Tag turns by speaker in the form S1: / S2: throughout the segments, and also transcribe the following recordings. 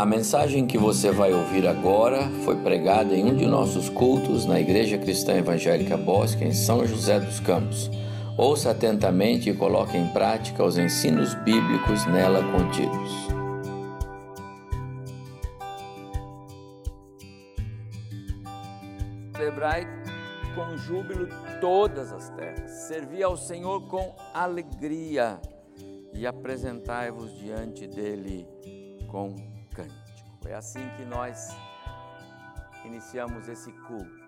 S1: A mensagem que você vai ouvir agora foi pregada em um de nossos cultos na Igreja Cristã Evangélica Bosque, em São José dos Campos. Ouça atentamente e coloque em prática os ensinos bíblicos nela contidos.
S2: Celebrai com júbilo todas as terras, servi ao Senhor com alegria e apresentai-vos diante dele com cântico. É assim que nós iniciamos esse culto,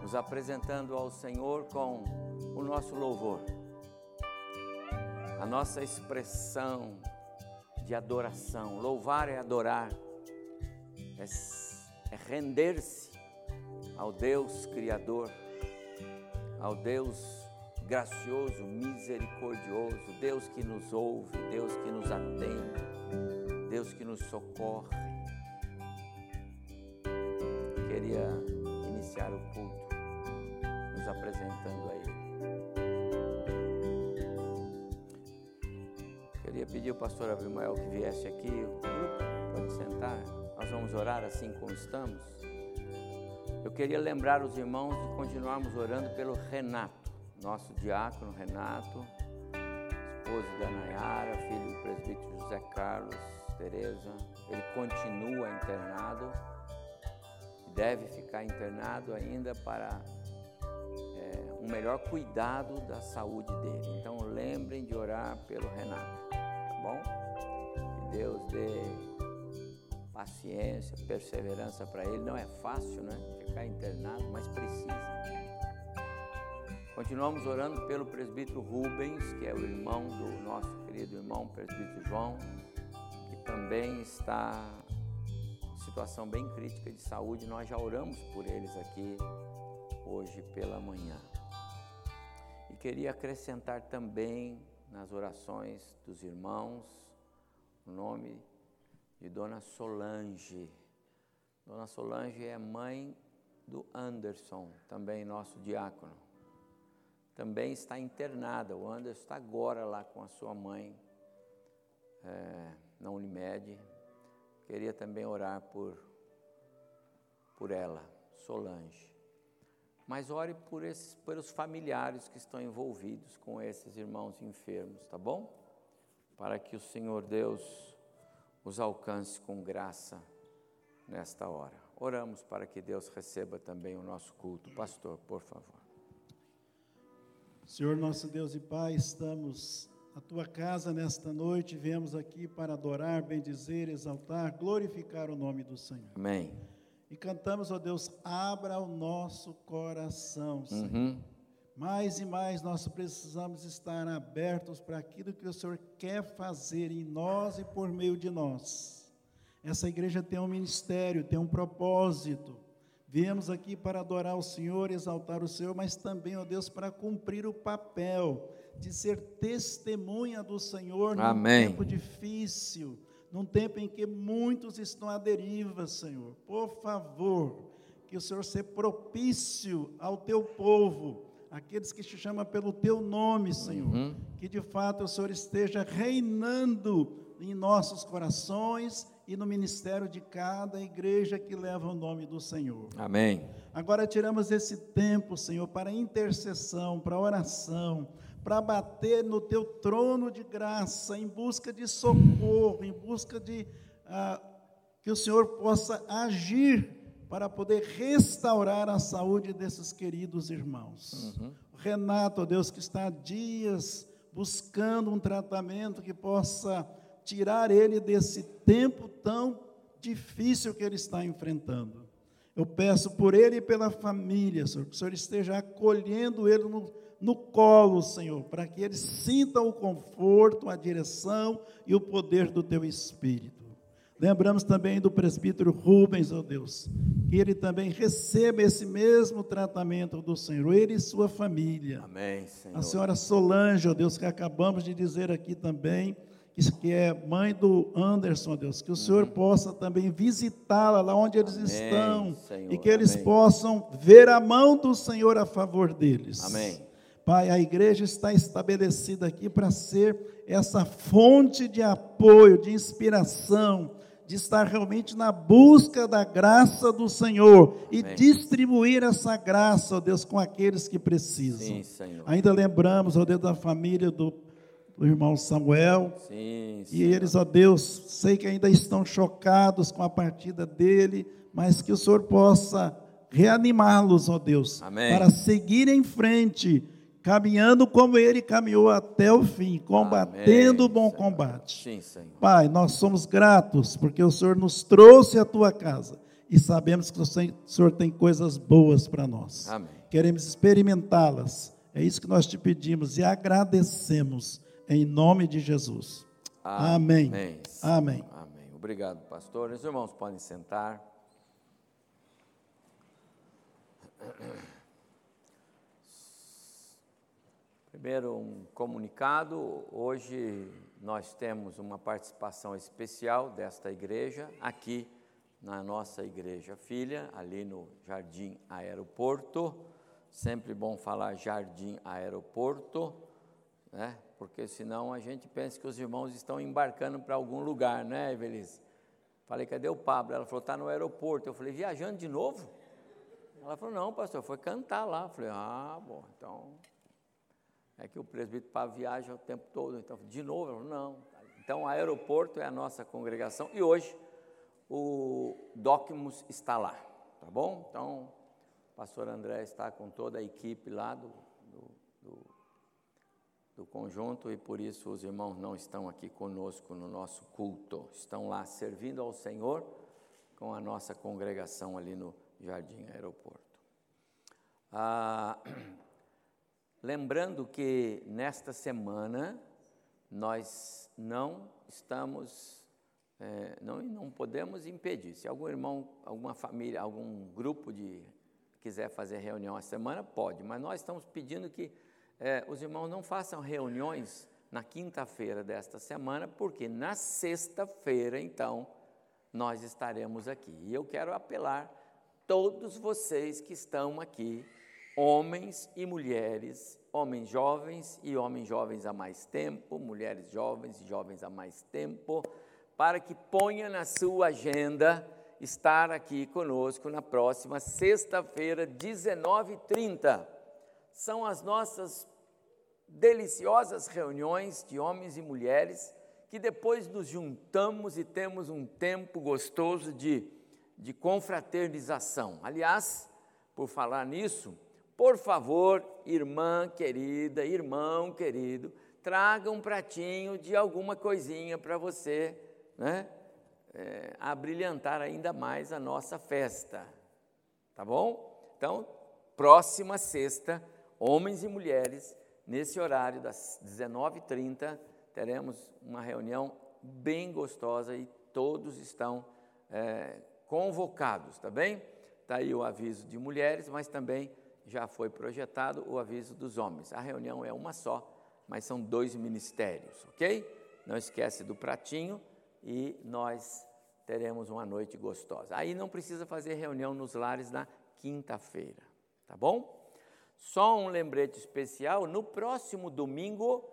S2: nos apresentando ao Senhor com o nosso louvor, a nossa expressão de adoração. Louvar é adorar, é, é render-se ao Deus Criador, ao Deus gracioso, misericordioso, Deus que nos ouve, Deus que nos atende, Deus que nos socorre. Queria iniciar o culto nos apresentando a Ele. Queria pedir ao pastor Abimael que viesse aqui, o pode sentar, nós vamos orar assim como estamos. Eu queria lembrar os irmãos de continuarmos orando pelo Renato nosso diácono Renato, esposo da Nayara, filho do presbítero José Carlos Tereza. Ele continua internado e deve ficar internado ainda para é, um melhor cuidado da saúde dele. Então lembrem de orar pelo Renato, tá bom? Que Deus dê paciência, perseverança para ele. Não é fácil, né? Ficar internado, mas precisa. Continuamos orando pelo presbítero Rubens, que é o irmão do nosso querido irmão presbítero João, também está em situação bem crítica de saúde. Nós já oramos por eles aqui hoje pela manhã. E queria acrescentar também nas orações dos irmãos o nome de Dona Solange. Dona Solange é mãe do Anderson, também nosso diácono também está internada. O Anderson está agora lá com a sua mãe é, na Unimed. Queria também orar por, por ela, Solange. Mas ore por esses, pelos familiares que estão envolvidos com esses irmãos enfermos, tá bom? Para que o Senhor Deus os alcance com graça nesta hora. Oramos para que Deus receba também o nosso culto. Pastor, por favor.
S3: Senhor nosso Deus e Pai, estamos na tua casa nesta noite, viemos aqui para adorar, bendizer, exaltar, glorificar o nome do Senhor.
S2: Amém.
S3: E cantamos, ó Deus, abra o nosso coração, Senhor. Uhum. Mais e mais nós precisamos estar abertos para aquilo que o Senhor quer fazer em nós e por meio de nós. Essa igreja tem um ministério, tem um propósito Viemos aqui para adorar o Senhor, exaltar o Senhor, mas também, ó Deus, para cumprir o papel de ser testemunha do Senhor num
S2: Amém.
S3: tempo difícil, num tempo em que muitos estão à deriva, Senhor. Por favor, que o Senhor seja propício ao teu povo, aqueles que te chamam pelo teu nome, Senhor. Uhum. Que de fato o Senhor esteja reinando em nossos corações e no ministério de cada igreja que leva o nome do Senhor.
S2: Amém.
S3: Agora tiramos esse tempo, Senhor, para intercessão, para oração, para bater no teu trono de graça, em busca de socorro, em busca de ah, que o Senhor possa agir para poder restaurar a saúde desses queridos irmãos. Uhum. Renato, Deus, que está há dias buscando um tratamento que possa tirar ele desse tempo tão difícil que ele está enfrentando. Eu peço por ele e pela família, Senhor, que o Senhor esteja acolhendo ele no, no colo, Senhor, para que ele sinta o conforto, a direção e o poder do teu Espírito. Lembramos também do presbítero Rubens, ó oh Deus, que ele também receba esse mesmo tratamento do Senhor, ele e sua família.
S2: Amém, Senhor.
S3: A senhora Solange, ó oh Deus, que acabamos de dizer aqui também, que é mãe do Anderson, Deus, que o Senhor uhum. possa também visitá-la lá onde eles amém, estão Senhor, e que eles amém. possam ver a mão do Senhor a favor deles.
S2: Amém.
S3: Pai, a igreja está estabelecida aqui para ser essa fonte de apoio, de inspiração, de estar realmente na busca da graça do Senhor e
S2: Amém.
S3: distribuir essa graça, ó Deus, com aqueles que precisam.
S2: Sim, Senhor.
S3: Ainda lembramos, ó Deus, da família do, do irmão Samuel.
S2: Sim,
S3: E eles, ó Deus, sei que ainda estão chocados com a partida dele, mas que o Senhor possa reanimá-los, ó Deus,
S2: Amém.
S3: para seguir em frente, caminhando como ele caminhou até o fim, combatendo o bom
S2: Senhor.
S3: combate.
S2: Sim, Senhor.
S3: Pai, nós somos gratos porque o Senhor nos trouxe à tua casa e sabemos que o Senhor tem coisas boas para nós.
S2: Amém.
S3: Queremos experimentá-las. É isso que nós te pedimos e agradecemos em nome de Jesus. Amém.
S2: Amém.
S3: Amém.
S2: Amém. Obrigado, pastor. Os irmãos podem sentar. Primeiro, um comunicado. Hoje nós temos uma participação especial desta igreja aqui na nossa igreja filha, ali no Jardim Aeroporto. Sempre bom falar Jardim Aeroporto, né? Porque senão a gente pensa que os irmãos estão embarcando para algum lugar, né, Evelise? Falei, cadê o Pablo? Ela falou, está no aeroporto. Eu falei, viajando de novo? Ela falou, não, pastor, foi cantar lá. Eu falei, ah, bom, então. É que o presbítero Pablo viaja o tempo todo. Então, de novo? Não. Então, o aeroporto é a nossa congregação. E hoje, o Docmus está lá, tá bom? Então, o pastor André está com toda a equipe lá do, do, do, do conjunto e por isso os irmãos não estão aqui conosco no nosso culto. Estão lá servindo ao Senhor com a nossa congregação ali no Jardim Aeroporto. Ah, lembrando que nesta semana nós não estamos, é, não, não podemos impedir. Se algum irmão, alguma família, algum grupo de quiser fazer reunião a semana, pode, mas nós estamos pedindo que é, os irmãos não façam reuniões na quinta-feira desta semana, porque na sexta-feira, então, nós estaremos aqui. E eu quero apelar todos vocês que estão aqui, homens e mulheres, homens jovens e homens jovens há mais tempo, mulheres jovens e jovens há mais tempo, para que ponha na sua agenda estar aqui conosco na próxima sexta-feira, 19h30. São as nossas deliciosas reuniões de homens e mulheres que depois nos juntamos e temos um tempo gostoso de, de confraternização. Aliás, por falar nisso, por favor, irmã querida, irmão querido, traga um pratinho de alguma coisinha para você, né? É, abrilhantar ainda mais a nossa festa, tá bom? Então, próxima sexta, homens e mulheres, nesse horário das 19h30, teremos uma reunião bem gostosa e todos estão é, convocados, tá bem? Está aí o aviso de mulheres, mas também já foi projetado o aviso dos homens. A reunião é uma só, mas são dois ministérios, ok? Não esquece do pratinho e nós teremos uma noite gostosa. Aí não precisa fazer reunião nos lares na quinta-feira, tá bom? Só um lembrete especial: no próximo domingo,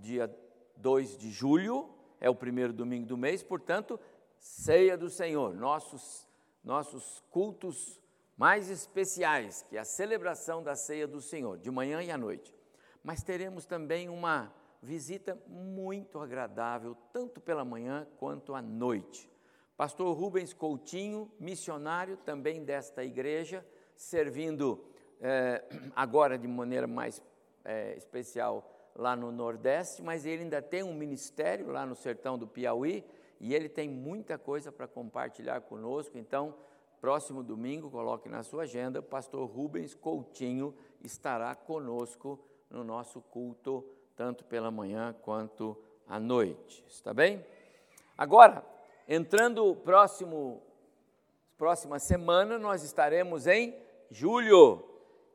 S2: dia 2 de julho, é o primeiro domingo do mês, portanto, ceia do Senhor, nossos, nossos cultos mais especiais, que é a celebração da ceia do Senhor, de manhã e à noite. Mas teremos também uma visita muito agradável, tanto pela manhã quanto à noite. Pastor Rubens Coutinho, missionário também desta igreja, servindo eh, agora de maneira mais eh, especial lá no Nordeste, mas ele ainda tem um ministério lá no sertão do Piauí e ele tem muita coisa para compartilhar conosco. Então, próximo domingo, coloque na sua agenda, pastor Rubens Coutinho estará conosco no nosso culto, tanto pela manhã quanto à noite. Está bem? Agora, entrando próximo próxima semana, nós estaremos em julho.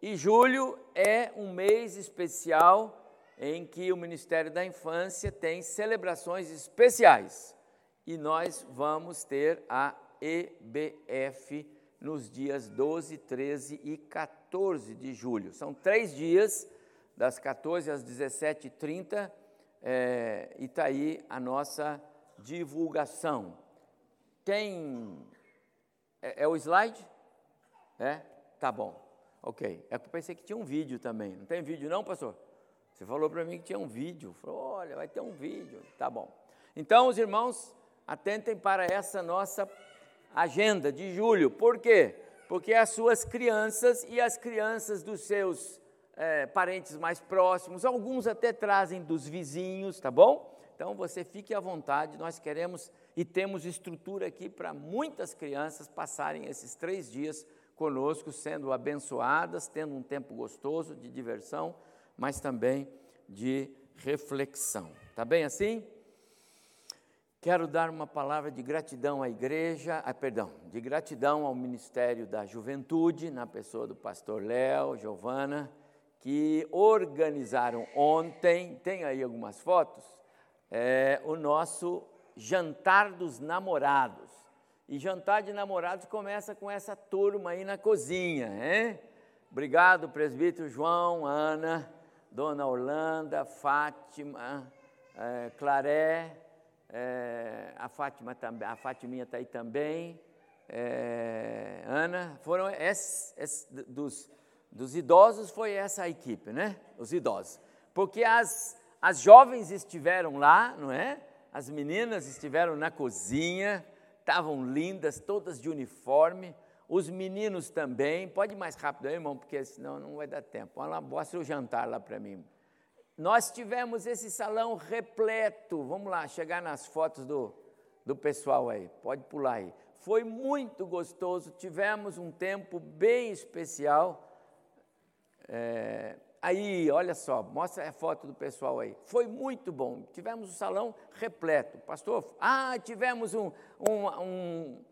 S2: E julho é um mês especial em que o Ministério da Infância tem celebrações especiais. E nós vamos ter a EBF nos dias 12, 13 e 14 de julho. São três dias, das 14 às 17h30, é, e está aí a nossa divulgação. Tem. É, é, o slide? É? Tá bom. Ok. É que eu pensei que tinha um vídeo também. Não tem vídeo, não, pastor? Você falou para mim que tinha um vídeo. Falou, olha, vai ter um vídeo. Tá bom. Então, os irmãos, atentem para essa nossa agenda de julho. Por quê? Porque as suas crianças e as crianças dos seus é, parentes mais próximos, alguns até trazem dos vizinhos, tá bom? Então você fique à vontade, nós queremos e temos estrutura aqui para muitas crianças passarem esses três dias conosco, sendo abençoadas, tendo um tempo gostoso de diversão, mas também de reflexão. Tá bem assim? Quero dar uma palavra de gratidão à igreja, ah, perdão, de gratidão ao Ministério da Juventude, na pessoa do pastor Léo, Giovana, que organizaram ontem, tem aí algumas fotos, é, o nosso jantar dos namorados. E jantar de namorados começa com essa turma aí na cozinha, hein? Obrigado, presbítero João, Ana, Dona Orlando, Fátima, é, Claré, é, a Fátima também, a Fatiminha está aí também, é, Ana, foram esses, esses, dos, dos idosos foi essa a equipe, né? Os idosos, porque as, as jovens estiveram lá, não é? As meninas estiveram na cozinha, estavam lindas, todas de uniforme, os meninos também, pode ir mais rápido aí, irmão, porque senão não vai dar tempo. Olha lá, mostra o jantar lá para mim. Nós tivemos esse salão repleto. Vamos lá, chegar nas fotos do, do pessoal aí. Pode pular aí. Foi muito gostoso. Tivemos um tempo bem especial. É, aí, olha só, mostra a foto do pessoal aí. Foi muito bom. Tivemos o um salão repleto. Pastor, ah, tivemos um, um, um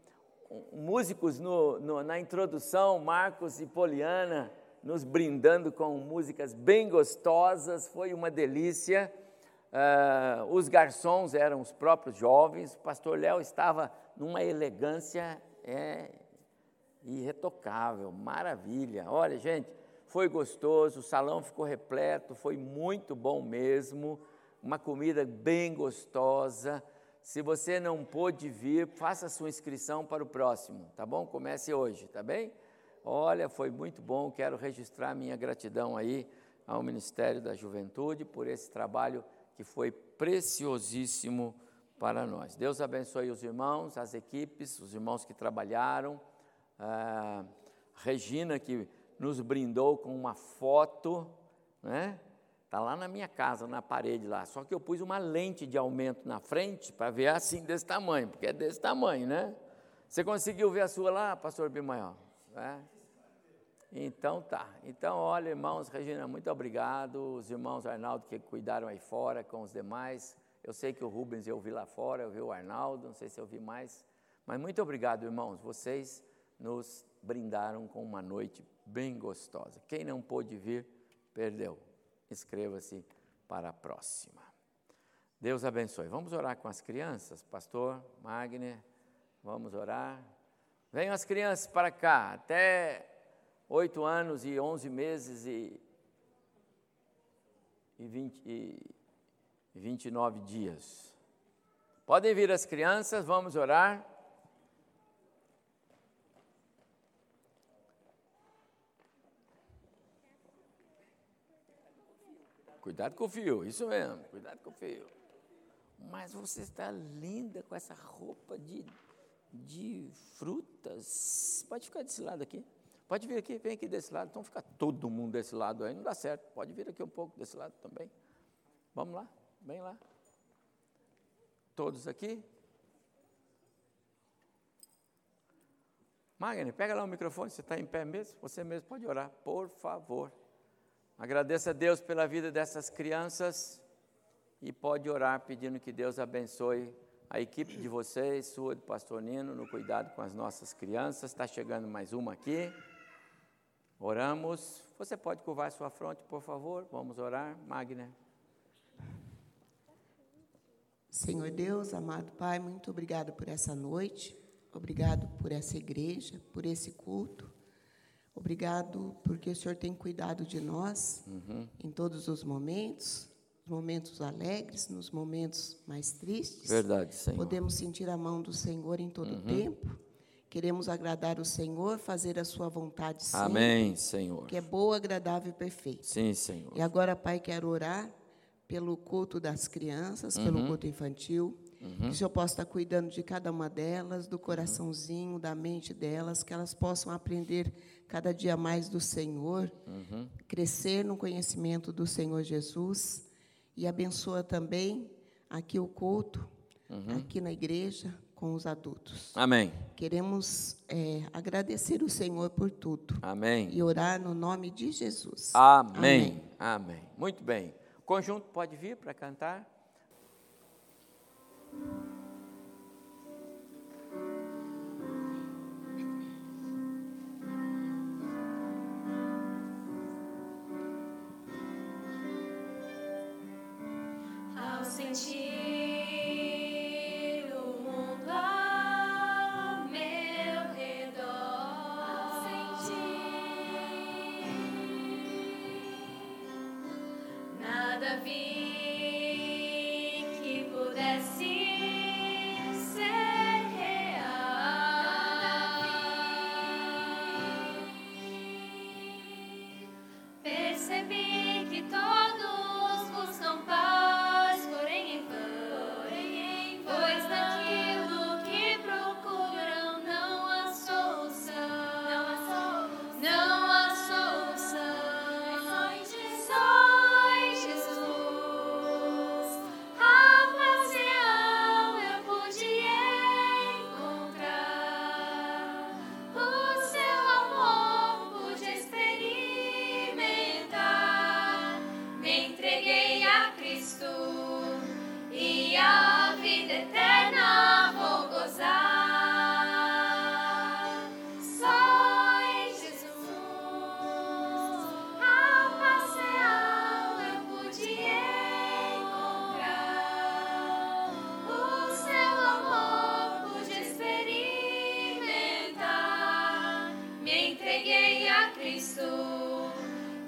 S2: músicos no, no, na introdução, Marcos e Poliana nos brindando com músicas bem gostosas, foi uma delícia. Uh, os garçons eram os próprios jovens, o pastor Léo estava numa elegância é, irretocável, maravilha. Olha, gente, foi gostoso, o salão ficou repleto, foi muito bom mesmo, uma comida bem gostosa. Se você não pôde vir, faça sua inscrição para o próximo, tá bom? Comece hoje, tá bem? Olha, foi muito bom, quero registrar minha gratidão aí ao Ministério da Juventude por esse trabalho que foi preciosíssimo para nós. Deus abençoe os irmãos, as equipes, os irmãos que trabalharam. Ah, Regina, que nos brindou com uma foto, né? Está lá na minha casa, na parede lá. Só que eu pus uma lente de aumento na frente para ver assim desse tamanho, porque é desse tamanho, né? Você conseguiu ver a sua lá, pastor Bimanhol? Né? Então tá. Então, olha, irmãos, Regina, muito obrigado. Os irmãos Arnaldo que cuidaram aí fora com os demais. Eu sei que o Rubens eu vi lá fora, eu vi o Arnaldo, não sei se eu vi mais. Mas muito obrigado, irmãos. Vocês nos brindaram com uma noite bem gostosa. Quem não pôde vir, perdeu. Inscreva-se para a próxima. Deus abençoe. Vamos orar com as crianças, pastor Magner. Vamos orar. Venham as crianças para cá, até oito anos e onze meses e, e, 20, e 29 dias. Podem vir as crianças, vamos orar. Cuidado com o fio, isso mesmo, cuidado com o fio. Mas você está linda com essa roupa de de frutas. Pode ficar desse lado aqui. Pode vir aqui, vem aqui desse lado. Então fica todo mundo desse lado aí, não dá certo. Pode vir aqui um pouco desse lado também. Vamos lá, vem lá. Todos aqui. Magni, pega lá o microfone, você está em pé mesmo? Você mesmo pode orar, por favor. Agradeça a Deus pela vida dessas crianças e pode orar pedindo que Deus abençoe a equipe de vocês, sua do pastor Nino, no cuidado com as nossas crianças. Está chegando mais uma aqui. Oramos. Você pode curvar sua fronte, por favor? Vamos orar. Magna.
S4: Senhor Deus, amado Pai, muito obrigado por essa noite. Obrigado por essa igreja, por esse culto. Obrigado porque o Senhor tem cuidado de nós uhum. em todos os momentos momentos alegres, nos momentos mais tristes.
S2: Verdade, Senhor.
S4: Podemos sentir a mão do Senhor em todo
S2: Uhum.
S4: tempo. Queremos agradar o Senhor, fazer a sua vontade sim,
S2: Amém, Senhor.
S4: que é boa, agradável e perfeita.
S2: Sim, Senhor.
S4: E agora, Pai, quero orar pelo culto das crianças,
S2: Uhum.
S4: pelo culto infantil. Que o Senhor possa estar cuidando de cada uma delas, do coraçãozinho, da mente delas, que elas possam aprender cada dia mais do Senhor,
S2: Uhum.
S4: crescer no conhecimento do Senhor Jesus. E abençoa também aqui o culto,
S2: Uhum.
S4: aqui na igreja, com os adultos.
S2: Amém.
S4: Queremos eh, agradecer o Senhor por tudo
S2: Amém.
S4: e orar no nome de Jesus.
S2: Amém. Amém. Muito bem. O conjunto pode vir para cantar?
S5: Entreguei a Cristo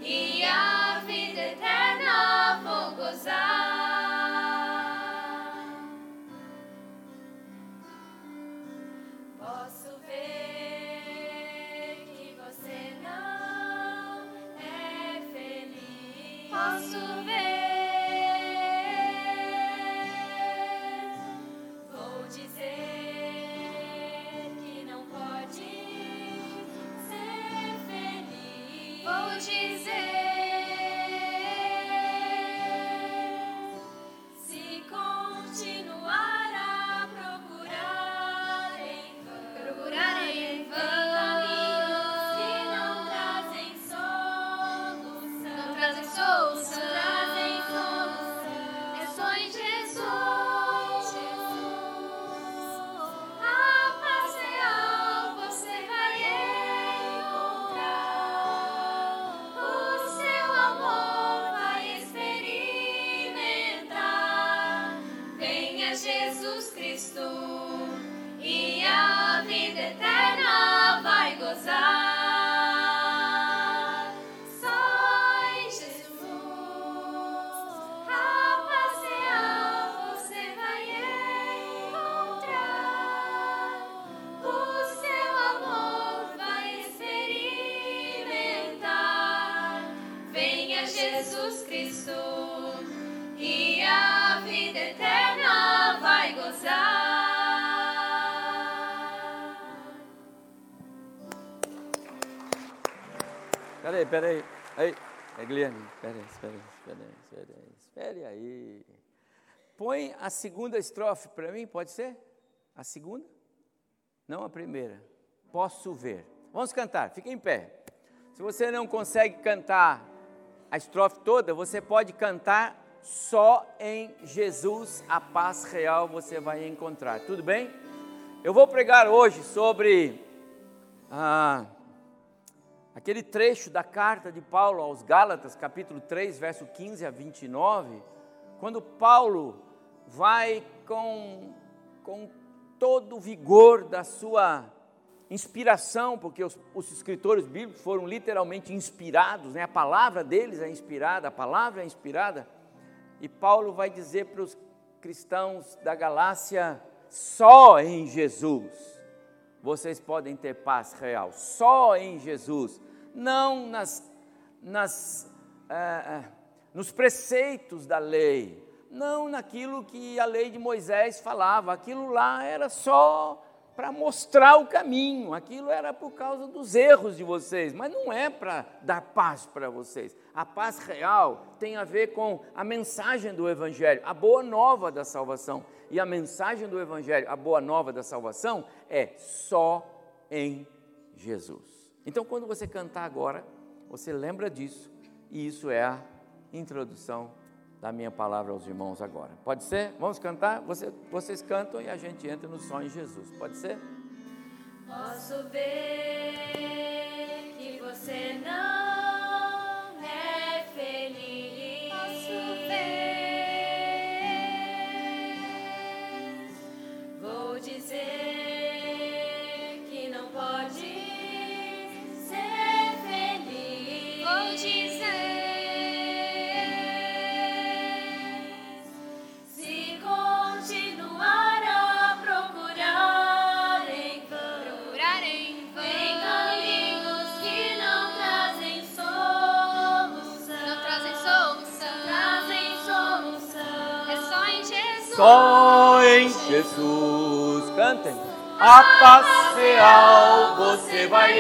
S5: e a vida eterna vou gozar.
S2: Espere aí. Põe a segunda estrofe para mim, pode ser? A segunda? Não a primeira. Posso ver. Vamos cantar, fique em pé. Se você não consegue cantar a estrofe toda, você pode cantar só em Jesus, a paz real você vai encontrar. Tudo bem? Eu vou pregar hoje sobre ah, aquele trecho da carta de Paulo aos Gálatas, capítulo 3, verso 15 a 29, quando Paulo vai com, com todo o vigor da sua inspiração, porque os, os escritores bíblicos foram literalmente inspirados, né? a palavra deles é inspirada, a palavra é inspirada, E Paulo vai dizer para os cristãos da Galácia: só em Jesus vocês podem ter paz real, só em Jesus, não nas, nas, é, nos preceitos da lei, não naquilo que a lei de Moisés falava, aquilo lá era só para mostrar o caminho, aquilo era por causa dos erros de vocês, mas não é para dar paz para vocês. A paz real tem a ver com a mensagem do Evangelho, a boa nova da salvação. E a mensagem do Evangelho, a boa nova da salvação, é só em Jesus. Então, quando você cantar agora, você lembra disso, e isso é a introdução da minha palavra aos irmãos agora. Pode ser? Vamos cantar? Você, vocês cantam e a gente entra no som em Jesus. Pode ser?
S5: Posso ver que você não Só em Jesus.
S2: Cantem. A paz real você vai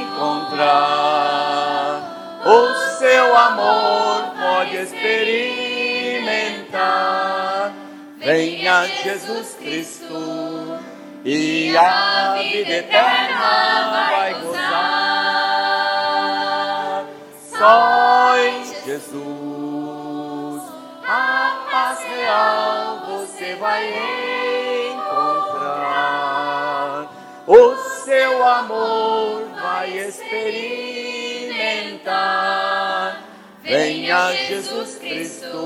S2: encontrar. O seu amor pode experimentar. Venha Jesus Cristo e a vida eterna vai gozar. Só em Jesus real você vai encontrar. O seu amor vai experimentar. Venha Jesus Cristo.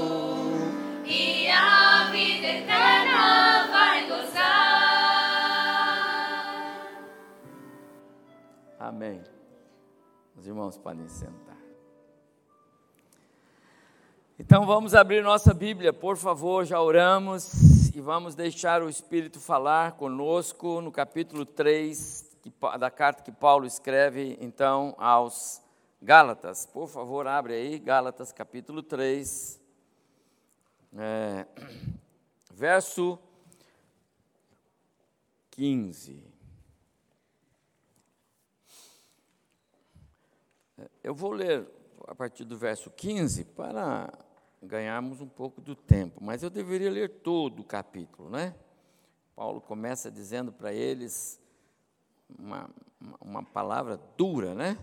S5: E a vida eterna vai gozar.
S2: Amém. Os irmãos podem sentar. Então vamos abrir nossa Bíblia, por favor, já oramos e vamos deixar o Espírito falar conosco no capítulo 3 que Pa- da carta que Paulo escreve então aos Gálatas. Por favor, abre aí, Gálatas capítulo 3, é, verso 15. Eu vou ler a partir do verso 15 para ganharmos um pouco do tempo, mas eu deveria ler todo o capítulo, né? Paulo começa dizendo para eles uma, uma- palavra dura, né?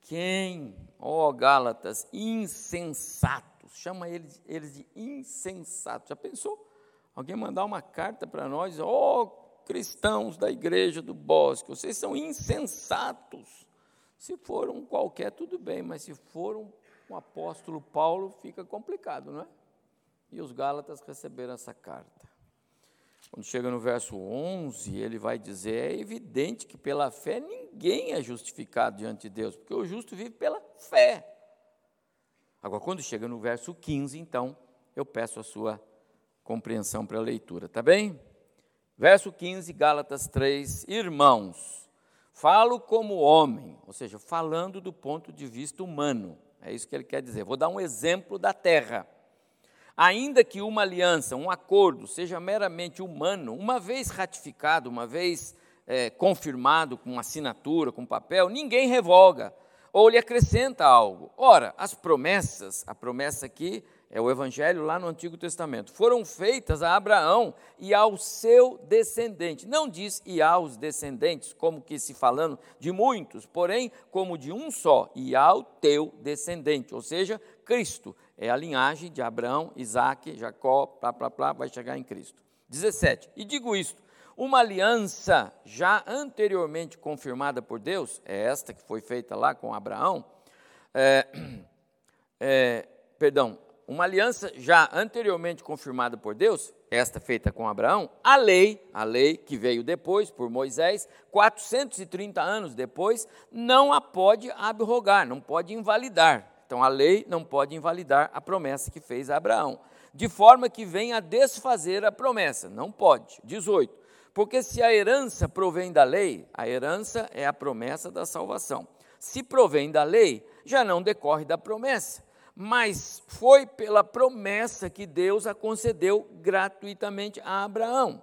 S2: Quem, ó Gálatas, insensatos, chama eles, eles de insensatos. Já pensou? Alguém mandar uma carta para nós, ó cristãos da igreja do bosque, vocês são insensatos. Se for um qualquer, tudo bem, mas se for um apóstolo Paulo, fica complicado, não é? E os Gálatas receberam essa carta. Quando chega no verso 11, ele vai dizer: é evidente que pela fé ninguém é justificado diante de Deus, porque o justo vive pela fé. Agora, quando chega no verso 15, então, eu peço a sua compreensão para a leitura, tá bem? Verso 15, Gálatas 3: Irmãos, falo como homem, ou seja, falando do ponto de vista humano, é isso que ele quer dizer. Vou dar um exemplo da terra. Ainda que uma aliança, um acordo, seja meramente humano, uma vez ratificado, uma vez eh, confirmado com assinatura, com papel, ninguém revoga ou lhe acrescenta algo. Ora, as promessas, a promessa aqui é o Evangelho lá no Antigo Testamento, foram feitas a Abraão e ao seu descendente. Não diz e aos descendentes, como que se falando de muitos, porém, como de um só, e ao teu descendente, ou seja, Cristo. É a linhagem de Abraão, Isaac, Jacó, plá, plá, plá, vai chegar em Cristo. 17. E digo isto: uma aliança já anteriormente confirmada por Deus, é esta que foi feita lá com Abraão, é, é, perdão, uma aliança já anteriormente confirmada por Deus, esta feita com Abraão, a lei, a lei que veio depois por Moisés, 430 anos depois, não a pode abrogar, não pode invalidar. Então a lei não pode invalidar a promessa que fez Abraão, de forma que venha a desfazer a promessa. Não pode. 18. Porque se a herança provém da lei, a herança é a promessa da salvação. Se provém da lei, já não decorre da promessa, mas foi pela promessa que Deus a concedeu gratuitamente a Abraão.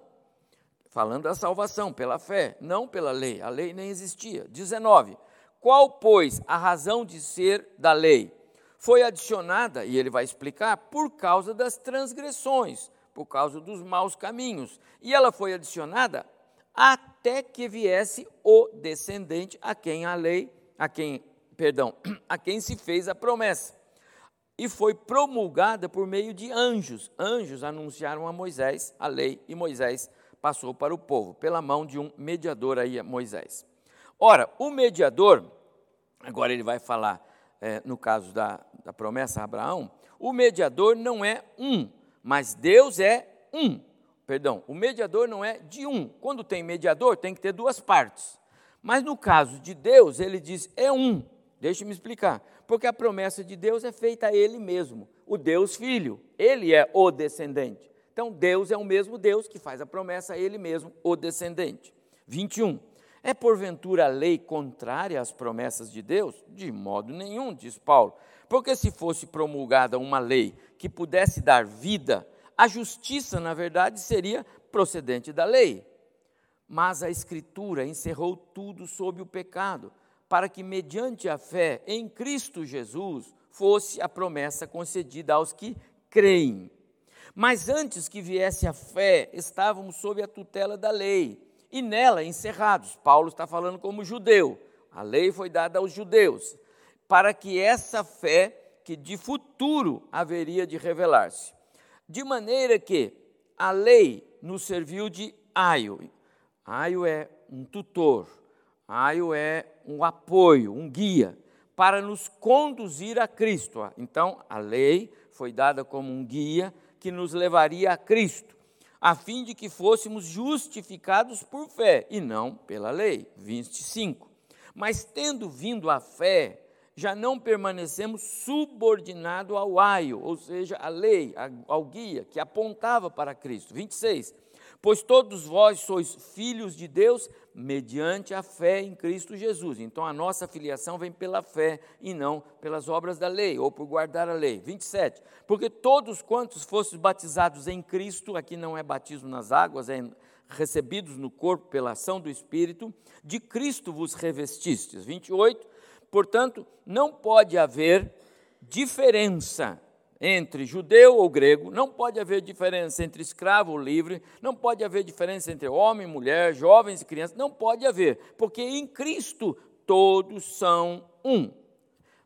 S2: Falando da salvação, pela fé, não pela lei. A lei nem existia. 19. Qual, pois, a razão de ser da lei? Foi adicionada, e ele vai explicar, por causa das transgressões, por causa dos maus caminhos. E ela foi adicionada até que viesse o descendente a quem a lei, a quem, perdão, a quem se fez a promessa. E foi promulgada por meio de anjos. Anjos anunciaram a Moisés a lei e Moisés passou para o povo, pela mão de um mediador aí, Moisés. Ora, o mediador, agora ele vai falar é, no caso da, da promessa a Abraão, o mediador não é um, mas Deus é um. Perdão, o mediador não é de um. Quando tem mediador, tem que ter duas partes. Mas no caso de Deus, ele diz é um. Deixe-me explicar. Porque a promessa de Deus é feita a Ele mesmo, o Deus Filho. Ele é o descendente. Então, Deus é o mesmo Deus que faz a promessa a Ele mesmo, o descendente. 21. É porventura a lei contrária às promessas de Deus? De modo nenhum, diz Paulo. Porque se fosse promulgada uma lei que pudesse dar vida, a justiça, na verdade, seria procedente da lei. Mas a Escritura encerrou tudo sob o pecado, para que, mediante a fé em Cristo Jesus, fosse a promessa concedida aos que creem. Mas antes que viesse a fé, estávamos sob a tutela da lei e nela encerrados. Paulo está falando como judeu. A lei foi dada aos judeus, para que essa fé que de futuro haveria de revelar-se. De maneira que a lei nos serviu de aio. Aio é um tutor, aio é um apoio, um guia, para nos conduzir a Cristo. Então, a lei foi dada como um guia que nos levaria a Cristo a fim de que fôssemos justificados por fé e não pela lei. 25. Mas tendo vindo a fé, já não permanecemos subordinados ao aio, ou seja, à lei, ao guia que apontava para Cristo. 26 pois todos vós sois filhos de Deus mediante a fé em Cristo Jesus. Então a nossa filiação vem pela fé e não pelas obras da lei ou por guardar a lei. 27. Porque todos quantos fostes batizados em Cristo, aqui não é batismo nas águas, é recebidos no corpo pela ação do Espírito, de Cristo vos revestistes. 28. Portanto, não pode haver diferença entre judeu ou grego, não pode haver diferença entre escravo ou livre, não pode haver diferença entre homem e mulher, jovens e crianças, não pode haver, porque em Cristo todos são um.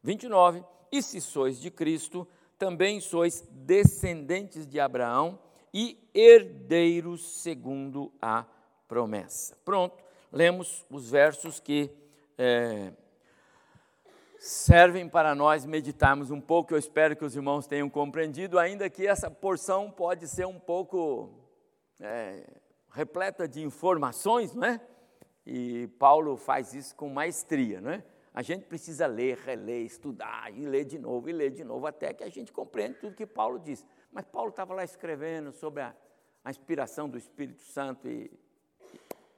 S2: 29. E se sois de Cristo, também sois descendentes de Abraão e herdeiros segundo a promessa. Pronto, lemos os versos que. É, servem para nós meditarmos um pouco. Eu espero que os irmãos tenham compreendido, ainda que essa porção pode ser um pouco é, repleta de informações, não é? E Paulo faz isso com maestria, não é? A gente precisa ler, reler, estudar e ler de novo e ler de novo até que a gente compreende tudo que Paulo diz. Mas Paulo estava lá escrevendo sobre a, a inspiração do Espírito Santo e,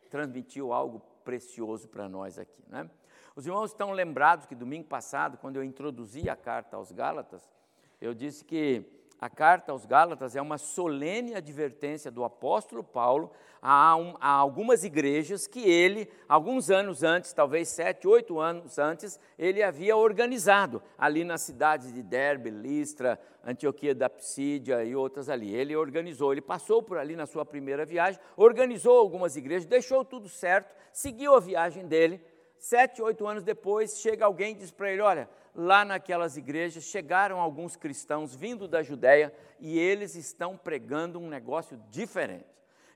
S2: e transmitiu algo precioso para nós aqui, não é? Os irmãos estão lembrados que domingo passado, quando eu introduzi a carta aos Gálatas, eu disse que a carta aos Gálatas é uma solene advertência do apóstolo Paulo a, um, a, algumas igrejas que ele, alguns anos antes, talvez sete, oito anos antes, ele havia organizado ali nas cidades de Derbe, Listra, Antioquia da Psídia e outras ali. Ele organizou, ele passou por ali na sua primeira viagem, organizou algumas igrejas, deixou tudo certo, seguiu a viagem dele sete, oito anos depois, chega alguém e diz para ele: Olha, lá naquelas igrejas chegaram alguns cristãos vindo da Judéia e eles estão pregando um negócio diferente.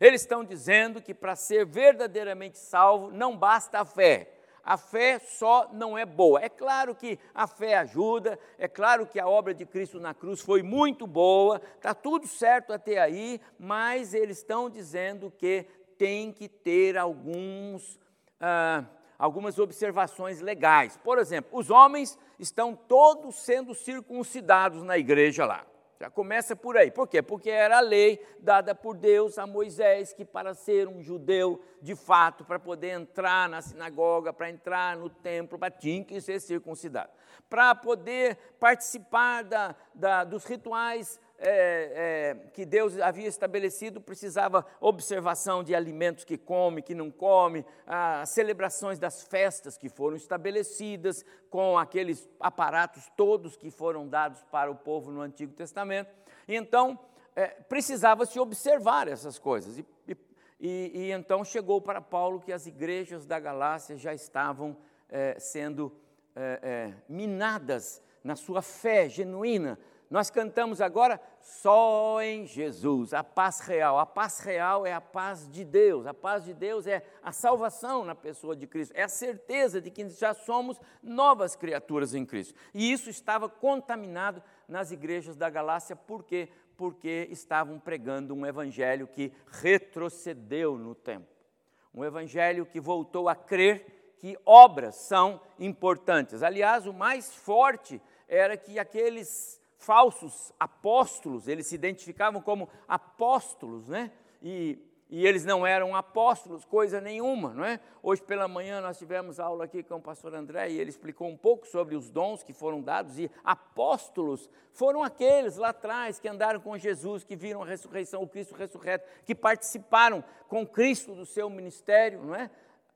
S2: Eles estão dizendo que para ser verdadeiramente salvo não basta a fé. A fé só não é boa. É claro que a fé ajuda, é claro que a obra de Cristo na cruz foi muito boa, está tudo certo até aí, mas eles estão dizendo que tem que ter alguns. Ah, algumas observações legais. Por exemplo, os homens estão todos sendo circuncidados na igreja lá. Já começa por aí. Por quê? Porque era a lei dada por Deus a Moisés que para ser um judeu de fato, para poder entrar na sinagoga, para entrar no templo, para tinha que ser circuncidado. Para poder participar da, da, dos rituais é, é, que Deus havia estabelecido, precisava observação de alimentos que come, que não come, as celebrações das festas que foram estabelecidas, com aqueles aparatos todos que foram dados para o povo no Antigo Testamento. Então, é, precisava se observar essas coisas. E, e, e, então chegou para Paulo que as igrejas da Galácia já estavam é, sendo é, é, minadas na sua fé genuína, nós cantamos agora só em Jesus, a paz real. A paz real é a paz de Deus. A paz de Deus é a salvação na pessoa de Cristo. É a certeza de que já somos novas criaturas em Cristo. E isso estava contaminado nas igrejas da Galácia, por quê? Porque estavam pregando um evangelho que retrocedeu no tempo. Um evangelho que voltou a crer que obras são importantes. Aliás, o mais forte era que aqueles falsos apóstolos, eles se identificavam como apóstolos, né? E, e eles não eram apóstolos, coisa nenhuma, não é? Hoje pela manhã nós tivemos aula aqui com o pastor André e ele explicou um pouco sobre os dons que foram dados e apóstolos foram aqueles lá atrás que andaram com Jesus, que viram a ressurreição, o Cristo ressurreto, que participaram com Cristo do seu ministério, não é?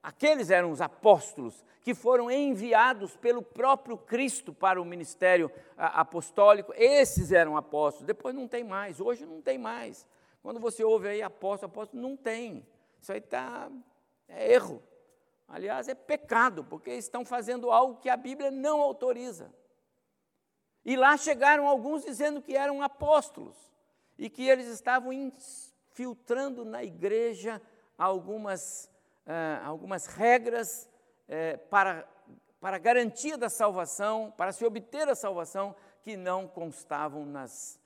S2: Aqueles eram os apóstolos que foram enviados pelo próprio Cristo para o ministério apostólico. Esses eram apóstolos. Depois não tem mais, hoje não tem mais. Quando você ouve aí apóstolo, apóstolo, não tem. Isso aí está. É erro. Aliás, é pecado, porque estão fazendo algo que a Bíblia não autoriza. E lá chegaram alguns dizendo que eram apóstolos e que eles estavam infiltrando na igreja algumas ah, algumas regras eh, para, para garantia da salvação, para se obter a salvação, que não constavam nas,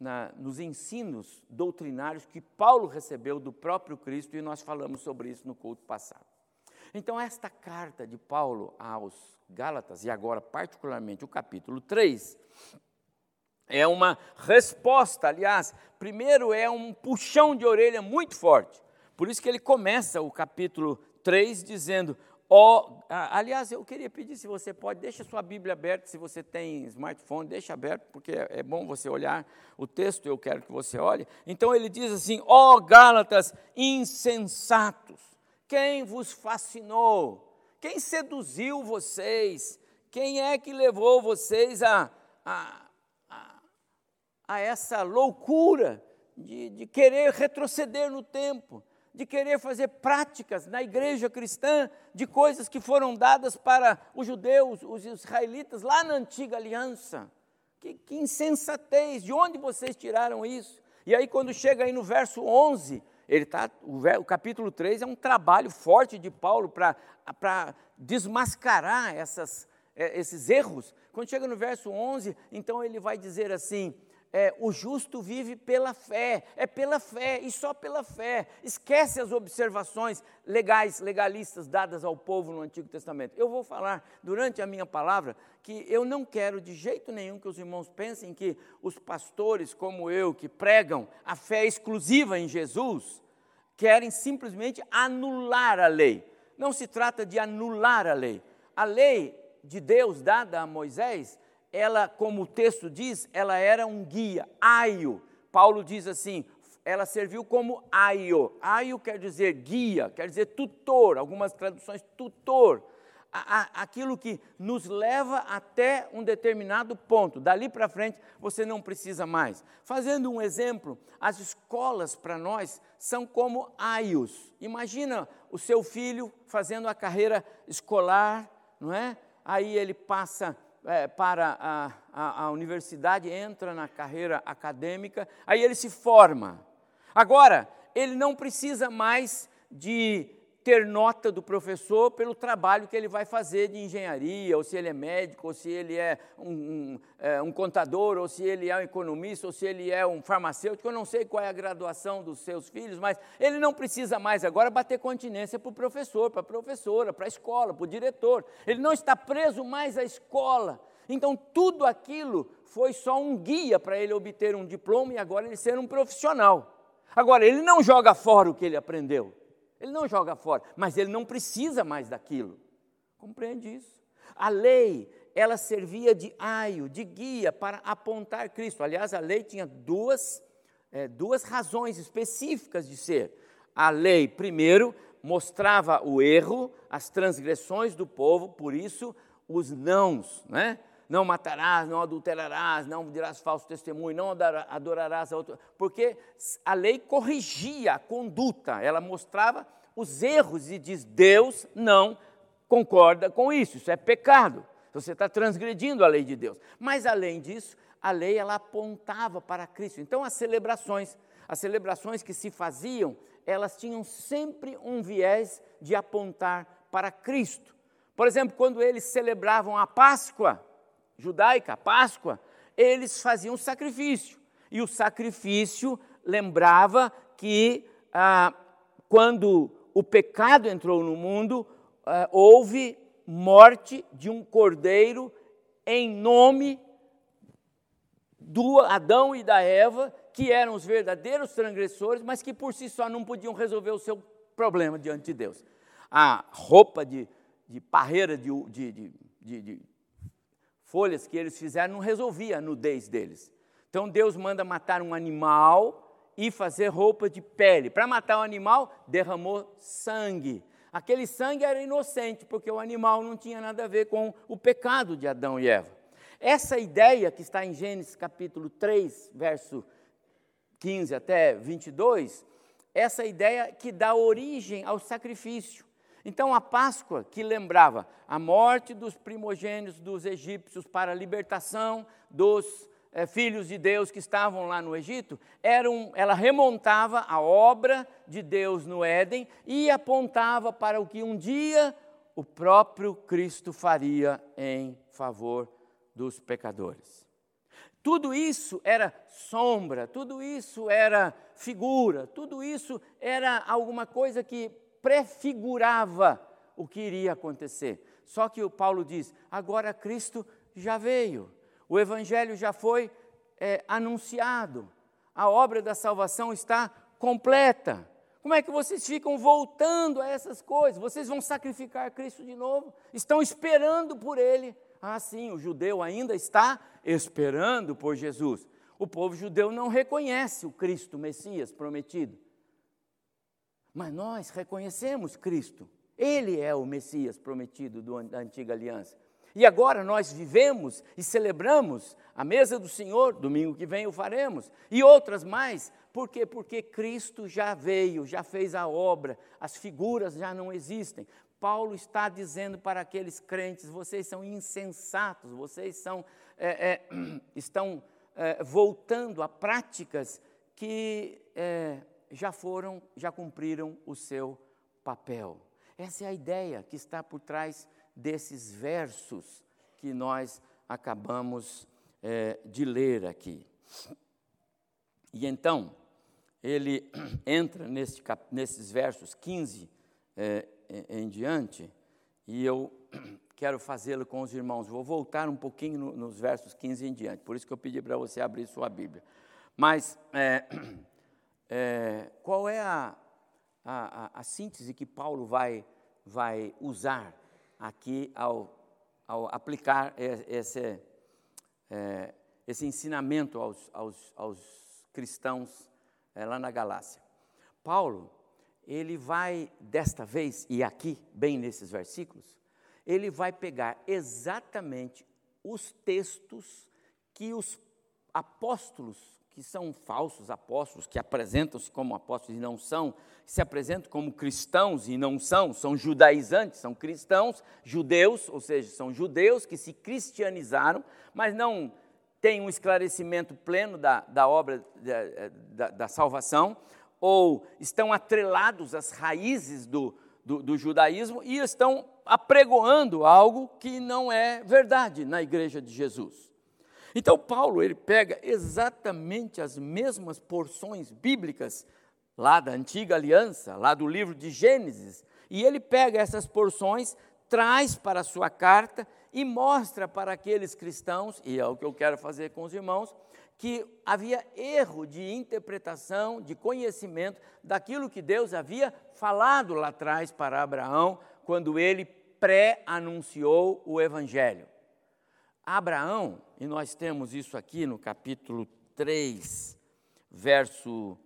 S2: na, nos ensinos doutrinários que Paulo recebeu do próprio Cristo, e nós falamos sobre isso no culto passado. Então, esta carta de Paulo aos Gálatas, e agora particularmente o capítulo 3, é uma resposta, aliás, primeiro é um puxão de orelha muito forte por isso que ele começa o capítulo 3 dizendo: ó, aliás, eu queria pedir se você pode, deixa sua Bíblia aberta, se você tem smartphone, deixa aberto, porque é, bom você olhar o texto, eu quero que você olhe. Então ele diz assim: ó Gálatas insensatos, quem vos fascinou? Quem seduziu vocês? Quem é que levou vocês a, a, a, a essa loucura de, de querer retroceder no tempo? De querer fazer práticas na igreja cristã de coisas que foram dadas para os judeus, os israelitas, lá na antiga aliança. Que, que insensatez, de onde vocês tiraram isso? E aí, quando chega aí no verso 11, ele tá, o, o capítulo 3 é um trabalho forte de Paulo para desmascarar essas, é, esses erros. Quando chega no verso 11, então ele vai dizer assim: é, o justo vive pela fé, é pela fé e só pela fé. Esquece as observações legais, legalistas dadas ao povo no Antigo Testamento. Eu vou falar durante a minha palavra que eu não quero de jeito nenhum que os irmãos pensem que os pastores como eu, que pregam a fé exclusiva em Jesus, querem simplesmente anular a lei. Não se trata de anular a lei. A lei de Deus dada a Moisés ela, como o texto diz, ela era um guia, aio. Paulo diz assim, ela serviu como aio. Aio quer dizer guia, quer dizer tutor, algumas traduções tutor. aquilo que nos leva até um determinado ponto. Dali para frente você não precisa mais. Fazendo um exemplo, as escolas para nós são como aios. Imagina o seu filho fazendo a carreira escolar, não é? Aí ele passa é, para a, a, a universidade, entra na carreira acadêmica, aí ele se forma. Agora, ele não precisa mais de ter nota do professor pelo trabalho que ele vai fazer de engenharia, ou se ele é médico, ou se ele é um, um, é, um, contador, ou se ele é um economista, ou se ele é um farmacêutico. Eu não sei qual é a graduação dos seus filhos, mas ele não precisa mais agora bater continência para o professor, para a professora, para a escola, para o diretor. Ele não está preso mais à escola. Então, tudo aquilo foi só um guia para ele obter um diploma e agora ele ser um profissional. Agora, ele não joga fora o que ele aprendeu. Ele não joga fora, mas ele não precisa mais daquilo. Compreende isso? A lei, ela servia de aio, de guia para apontar Cristo. Aliás, a lei tinha duas, é, duas razões específicas de ser. A lei, primeiro, mostrava o erro, as transgressões do povo, por isso os nãos, né? Não matarás, não adulterarás, não dirás falso testemunho, não adorarás a outro. Porque a lei corrigia a conduta, ela mostrava os erros e diz: Deus não concorda com isso, isso é pecado. Você está transgredindo a lei de Deus. Mas além disso, a lei ela apontava para Cristo. Então as celebrações, as celebrações que se faziam, elas tinham sempre um viés de apontar para Cristo. Por exemplo, quando eles celebravam a Páscoa, judaica, Páscoa, eles faziam sacrifício. E o sacrifício lembrava que ah, quando o pecado entrou no mundo, ah, houve morte de um cordeiro em nome do Adão e da Eva, que eram os verdadeiros transgressores, mas que por si só não podiam resolver o seu problema diante de Deus. A roupa de, de parreira de, de, de, de folhas que eles fizeram não resolvia a nudez deles. Então Deus manda matar um animal e fazer roupa de pele. Para matar o animal, derramou sangue. Aquele sangue era inocente, porque o animal não tinha nada a ver com o pecado de Adão e Eva. Essa ideia que está em Gênesis capítulo 3, verso 15 até 22, essa ideia que dá origem ao sacrifício. Então, a Páscoa, que lembrava a morte dos primogênitos dos egípcios para a libertação dos é, filhos de Deus que estavam lá no Egito, um, ela remontava a obra de Deus no Éden e apontava para o que um dia o próprio Cristo faria em favor dos pecadores. Tudo isso era sombra, tudo isso era figura, tudo isso era alguma coisa que prefigurava o que iria acontecer. Só que o Paulo diz: agora Cristo já veio, o Evangelho já foi é, anunciado, a obra da salvação está completa. Como é que vocês ficam voltando a essas coisas? Vocês vão sacrificar Cristo de novo? Estão esperando por Ele? Ah, sim, o judeu ainda está esperando por Jesus. O povo judeu não reconhece o Cristo Messias prometido. Mas nós reconhecemos Cristo. Ele é o Messias prometido da antiga aliança. E agora nós vivemos e celebramos a mesa do Senhor, domingo que vem o faremos, e outras mais. Por quê? Porque Cristo já veio, já fez a obra, as figuras já não existem. Paulo está dizendo para aqueles crentes: vocês são insensatos, vocês são, é, é, estão é, voltando a práticas que é, já foram, já cumpriram o seu papel. Essa é a ideia que está por trás desses versos que nós acabamos é, de ler aqui. E então, ele entra nesse, nesses versos 15 é, em diante, e eu quero fazê-lo com os irmãos. Vou voltar um pouquinho no, nos versos 15 em diante, por isso que eu pedi para você abrir sua Bíblia. Mas é, é, qual é a, a, a, síntese que Paulo vai, vai usar aqui ao, ao aplicar esse, é, esse ensinamento aos, aos, aos cristãos é, lá na Galácia? Paulo, ele vai, desta vez, e aqui, bem nesses versículos, ele vai pegar exatamente os textos que os apóstolos que são falsos apóstolos, que apresentam-se como apóstolos e não são, se apresentam como cristãos e não são, são judaizantes, são cristãos, judeus, ou seja, são judeus que se cristianizaram, mas não têm um esclarecimento pleno da, da obra da, da, da salvação, ou estão atrelados às raízes do, do, do judaísmo e estão apregoando algo que não é verdade na igreja de Jesus. Então Paulo ele pega exatamente as mesmas porções bíblicas lá da antiga aliança, lá do livro de Gênesis, e ele pega essas porções, traz para a sua carta e mostra para aqueles cristãos, e é o que eu quero fazer com os irmãos, que havia erro de interpretação, de conhecimento daquilo que Deus havia falado lá atrás para Abraão, quando ele pré-anunciou o Evangelho. Abraão, e nós temos isso aqui no capítulo 3, verso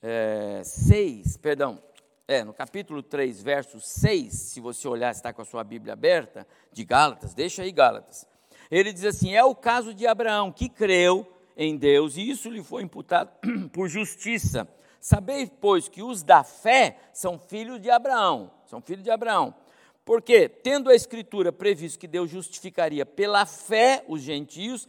S2: é, 6, perdão, é, no capítulo 3, verso 6, se você olhar, está com a sua Bíblia aberta, de Gálatas, deixa aí Gálatas. Ele diz assim: é o caso de Abraão, que creu em Deus, e isso lhe foi imputado por justiça. Sabeis, pois, que os da fé são filhos de Abraão, são filhos de Abraão. Porque, tendo a Escritura previsto que Deus justificaria pela fé os gentios,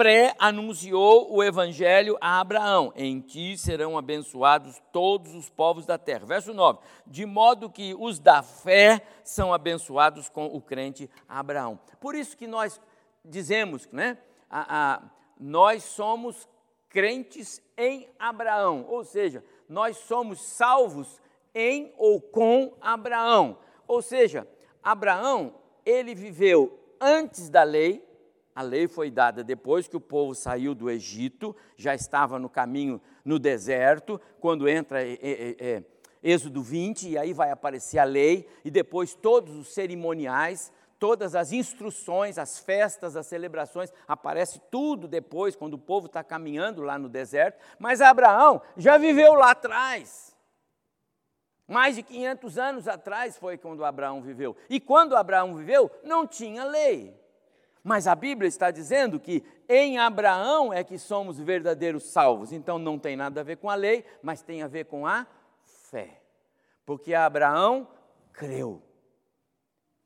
S2: pré-anunciou o Evangelho a Abraão: Em ti serão abençoados todos os povos da terra. Verso 9: De modo que os da fé são abençoados com o crente Abraão. Por isso que nós dizemos, né? A, a, nós somos crentes em Abraão, ou seja, nós somos salvos em ou com Abraão. Ou seja, Abraão, ele viveu antes da lei, a lei foi dada depois que o povo saiu do Egito, já estava no caminho no deserto, quando entra é, é, é, Êxodo 20, e aí vai aparecer a lei, e depois todos os cerimoniais, todas as instruções, as festas, as celebrações, aparece tudo depois, quando o povo está caminhando lá no deserto. Mas Abraão já viveu lá atrás. Mais de 500 anos atrás foi quando Abraão viveu. E quando Abraão viveu, não tinha lei. Mas a Bíblia está dizendo que em Abraão é que somos verdadeiros salvos. Então não tem nada a ver com a lei, mas tem a ver com a fé. Porque Abraão creu.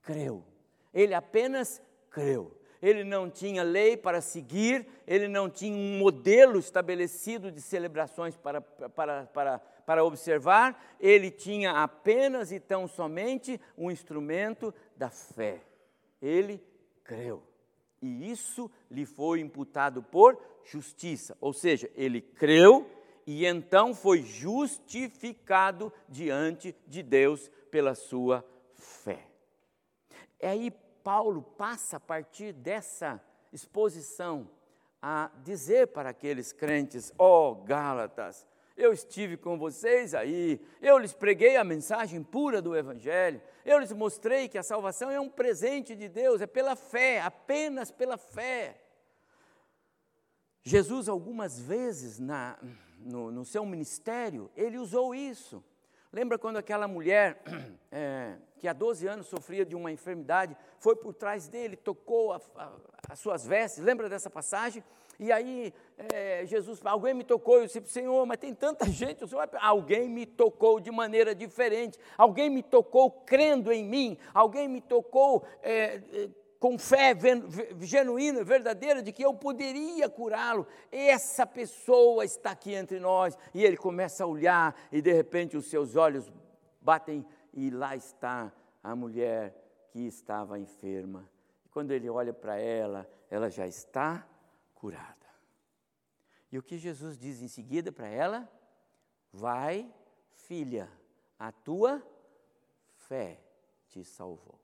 S2: Creu. Ele apenas creu. Ele não tinha lei para seguir, ele não tinha um modelo estabelecido de celebrações para, para, para, para observar, ele tinha apenas e tão somente um instrumento da fé. Ele creu. E isso lhe foi imputado por justiça, ou seja, ele creu e então foi justificado diante de Deus pela sua fé. É aí Paulo passa a partir dessa exposição a dizer para aqueles crentes: ó oh, Gálatas, eu estive com vocês aí, eu lhes preguei a mensagem pura do Evangelho, eu lhes mostrei que a salvação é um presente de Deus, é pela fé, apenas pela fé. Jesus, algumas vezes na, no, no seu ministério, ele usou isso. Lembra quando aquela mulher é, que há 12 anos sofria de uma enfermidade foi por trás dele, tocou a, a, as suas vestes? Lembra dessa passagem? E aí é, Jesus, alguém me tocou, eu disse, Senhor, mas tem tanta gente, o Senhor, alguém me tocou de maneira diferente, alguém me tocou crendo em mim, alguém me tocou é com fé genuína, verdadeira, de que eu poderia curá-lo. Essa pessoa está aqui entre nós. E ele começa a olhar, e de repente os seus olhos batem, e lá está a mulher que estava enferma. Quando ele olha para ela, ela já está curada. E o que Jesus diz em seguida para ela? Vai, filha, a tua fé te salvou.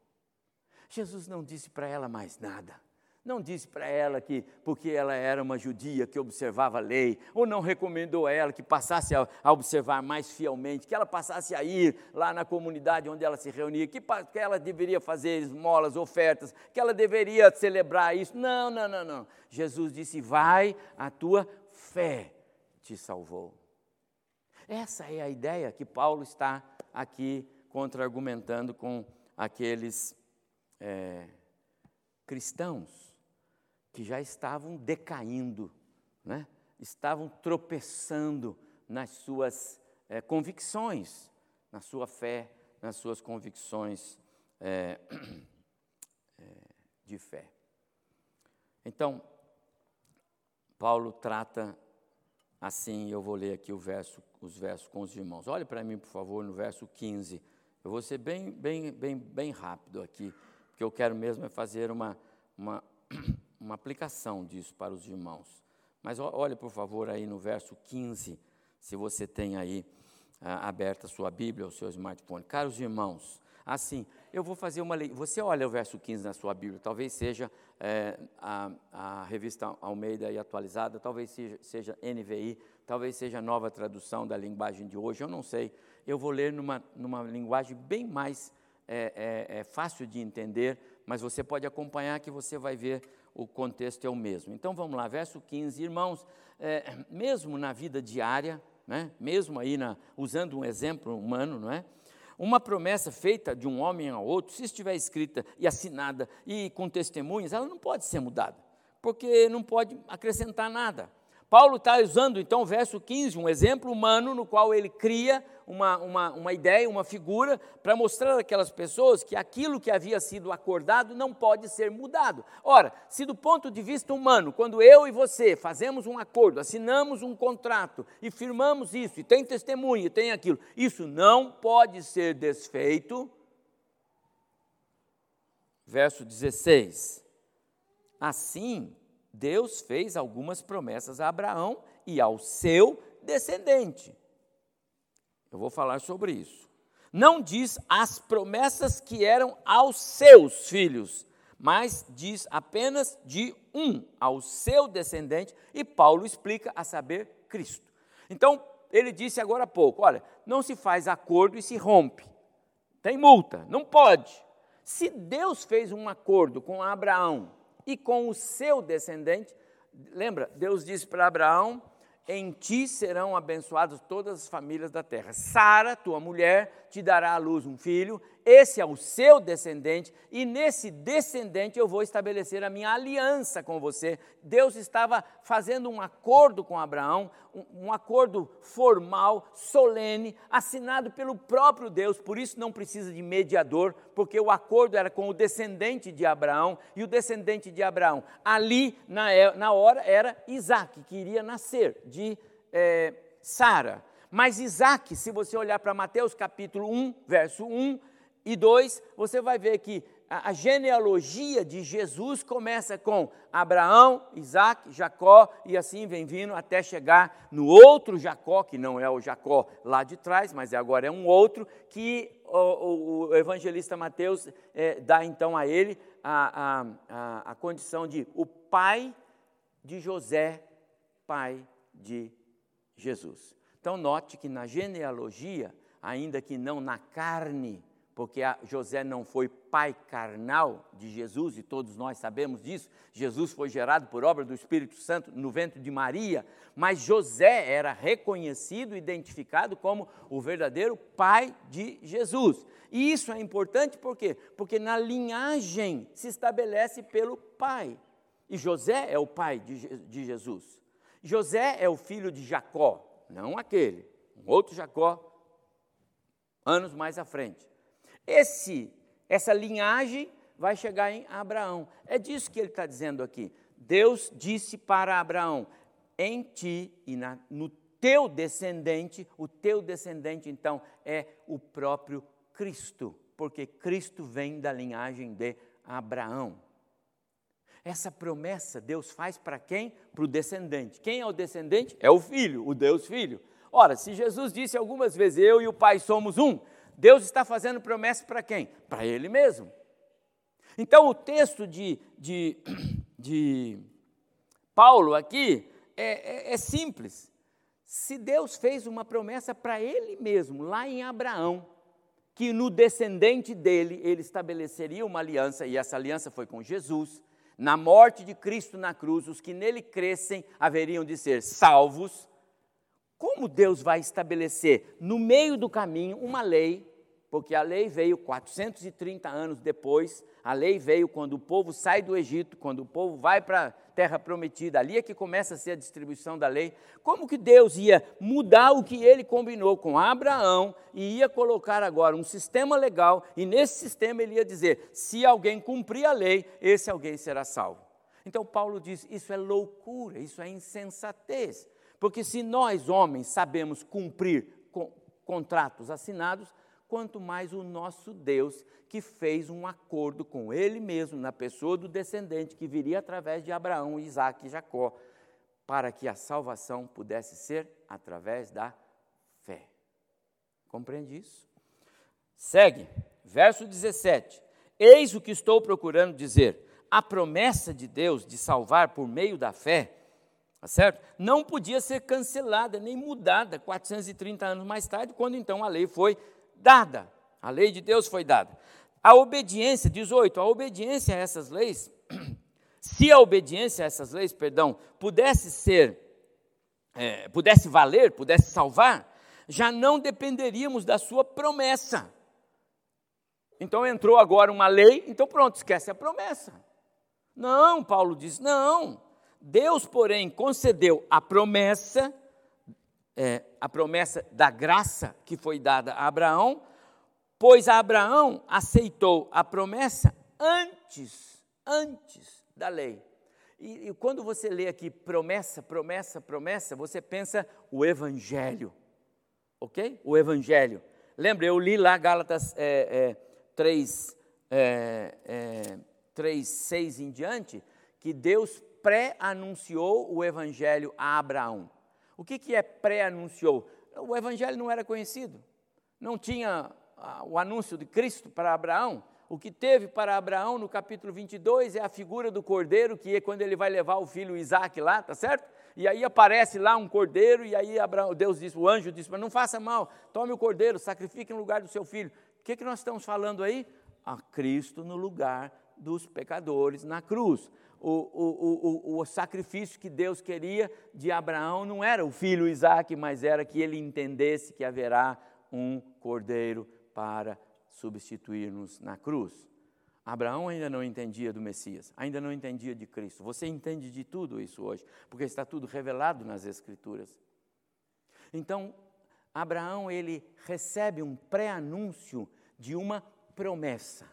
S2: Jesus não disse para ela mais nada. Não disse para ela que, porque ela era uma judia que observava a lei, ou não recomendou a ela que passasse a, a observar mais fielmente, que ela passasse a ir lá na comunidade onde ela se reunia, que, que ela deveria fazer esmolas, ofertas, que ela deveria celebrar isso. Não, não, não, não. Jesus disse: Vai, a tua fé te salvou. Essa é a ideia que Paulo está aqui contra-argumentando com aqueles é, cristãos que já estavam decaindo, né? estavam tropeçando nas suas é, convicções, na sua fé, nas suas convicções é, é, de fé. Então, Paulo trata assim, eu vou ler aqui verso, os versos com os irmãos. Olhe para mim, por favor, no verso 15 Eu vou ser bem, bem, bem, bem rápido aqui, porque eu quero mesmo é fazer uma, uma, uma aplicação disso para os irmãos. Mas olhe, por favor, aí no verso 15, se você tem aí ah, aberta a sua Bíblia, o seu smartphone. Caros irmãos, assim, eu vou fazer uma leitura. Você olha o verso 15 na sua Bíblia, talvez seja é, a, a, revista Almeida e atualizada, talvez seja, seja, NVI, talvez seja nova tradução da linguagem de hoje, eu não sei. Eu vou ler numa, numa linguagem bem mais é, é, é fácil de entender, mas você pode acompanhar que você vai ver o contexto é o mesmo. Então vamos lá, verso 15. Irmãos, é, mesmo na vida diária, né, mesmo aí na, usando um exemplo humano, não é? Uma promessa feita de um homem a outro, se estiver escrita e assinada e com testemunhas, ela não pode ser mudada, porque não pode acrescentar nada. Paulo está usando então o verso 15, um exemplo humano no qual ele cria uma, uma, uma ideia, uma figura, para mostrar àquelas pessoas que aquilo que havia sido acordado não pode ser mudado. Ora, se do ponto de vista humano, quando eu e você fazemos um acordo, assinamos um contrato e firmamos isso, e tem testemunha, e tem aquilo, isso não pode ser desfeito. Verso 16. Assim, Deus fez algumas promessas a Abraão e ao seu descendente. Eu vou falar sobre isso. Não diz as promessas que eram aos seus filhos, mas diz apenas de um, ao seu descendente, e Paulo explica a saber Cristo. Então, ele disse agora há pouco: olha, não se faz acordo e se rompe. Tem multa, não pode. Se Deus fez um acordo com Abraão e com o seu descendente. Lembra, Deus disse para Abraão: Em ti serão abençoadas todas as famílias da terra. Sara, tua mulher, te dará à luz um filho, esse é o seu descendente, e nesse descendente eu vou estabelecer a minha aliança com você. Deus estava fazendo um acordo com Abraão, um, um, acordo formal, solene, assinado pelo próprio Deus, por isso não precisa de mediador, porque o acordo era com o descendente de Abraão, e o descendente de Abraão, ali na, é, na hora, era Isaac, que iria nascer de é, Sara. Mas Isaac, se você olhar para Mateus capítulo 1, verso 1 e 2, você vai ver que a, a genealogia de Jesus começa com Abraão, Isaac, Jacó e assim vem vindo até chegar no outro Jacó, que não é o Jacó lá de trás, mas agora é um outro, que o, o, evangelista Mateus é, dá então a ele a, a, a condição de o pai de José, pai de Jesus. Então, note que na genealogia, ainda que não na carne, porque José não foi pai carnal de Jesus, e todos nós sabemos disso, Jesus foi gerado por obra do Espírito Santo no ventre de Maria, mas José era reconhecido, identificado como o verdadeiro pai de Jesus. E isso é importante por quê? Porque na linhagem se estabelece pelo pai. E José é o pai de, de Jesus. José é o filho de Jacó, não aquele, um outro Jacó, anos mais à frente. Esse, essa linhagem vai chegar em Abraão. É disso que ele está dizendo aqui. Deus disse para Abraão: em ti e na, no teu descendente, o teu descendente então é o próprio Cristo, porque Cristo vem da linhagem de Abraão. Essa promessa Deus faz para quem? Para o descendente. Quem é o descendente? É o filho, o Deus Filho. Ora, se Jesus disse algumas vezes, eu e o Pai somos um, Deus está fazendo promessa para quem? Para Ele mesmo. Então, o texto de, de, de Paulo aqui é, é, é simples. Se Deus fez uma promessa para Ele mesmo, lá em Abraão, que no descendente dele ele estabeleceria uma aliança, e essa aliança foi com Jesus, na morte de Cristo na cruz, os que nele crescem haveriam de ser salvos. Como Deus vai estabelecer no meio do caminho uma lei? Porque a lei veio 430 anos depois, a lei veio quando o povo sai do Egito, quando o povo vai para a terra prometida, ali é que começa a ser a distribuição da lei. Como que Deus ia mudar o que ele combinou com Abraão e ia colocar agora um sistema legal, e nesse sistema ele ia dizer: se alguém cumprir a lei, esse alguém será salvo. Então Paulo diz: isso é loucura, isso é insensatez. Porque se nós, homens, sabemos cumprir contratos assinados, quanto mais o nosso Deus, que fez um acordo com Ele mesmo, na pessoa do descendente que viria através de Abraão, Isaac e Jacó, para que a salvação pudesse ser através da fé. Compreende isso? Segue, verso 17. Eis o que estou procurando dizer. A promessa de Deus de salvar por meio da fé, tá certo? Não podia ser cancelada nem mudada 430 anos mais tarde, quando então a lei foi dada. A lei de Deus foi dada. A obediência, 18, a obediência a essas leis, se a obediência a essas leis, perdão, pudesse ser, é, pudesse valer, pudesse salvar, já não dependeríamos da sua promessa. Então entrou agora uma lei, então pronto, esquece a promessa. Não, Paulo diz, não. Deus, porém, concedeu a promessa é, a promessa da graça que foi dada a Abraão, pois Abraão aceitou a promessa antes, antes da lei. E, e, quando você lê aqui promessa, promessa, promessa, você pensa o Evangelho, ok? O Evangelho. Lembra, eu li lá Gálatas é, é, 3, é, 3, 6 em diante, que Deus pré-anunciou o Evangelho a Abraão. O que, que é pré-anunciou? O evangelho não era conhecido, não tinha ah, o anúncio de Cristo para Abraão. O que teve para Abraão no capítulo 22 é a figura do cordeiro, que é quando ele vai levar o filho Isaac lá, tá certo? E aí aparece lá um cordeiro, e aí Abraão, Deus disse, o anjo disse, mas não faça mal, tome o cordeiro, sacrifique no lugar do seu filho. O que, que nós estamos falando aí? A Cristo no lugar dos pecadores na cruz o, o, o, o, sacrifício que Deus queria de Abraão não era o filho Isaac, mas era que ele entendesse que haverá um cordeiro para substituir-nos na cruz. Abraão ainda não entendia do Messias, ainda não entendia de Cristo. Você entende de tudo isso hoje, porque está tudo revelado nas Escrituras. Então, Abraão ele recebe um pré-anúncio de uma promessa.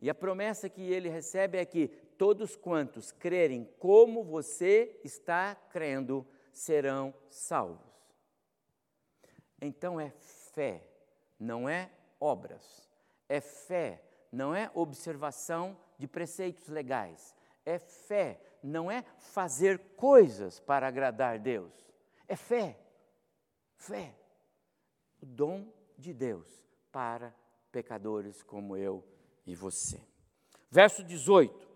S2: E a promessa que ele recebe é que todos quantos crerem como você está crendo serão salvos. Então é fé, não é obras. É fé, não é observação de preceitos legais. É fé, não é fazer coisas para agradar Deus. É fé. Fé. O dom de Deus para pecadores como eu e você. Verso 18.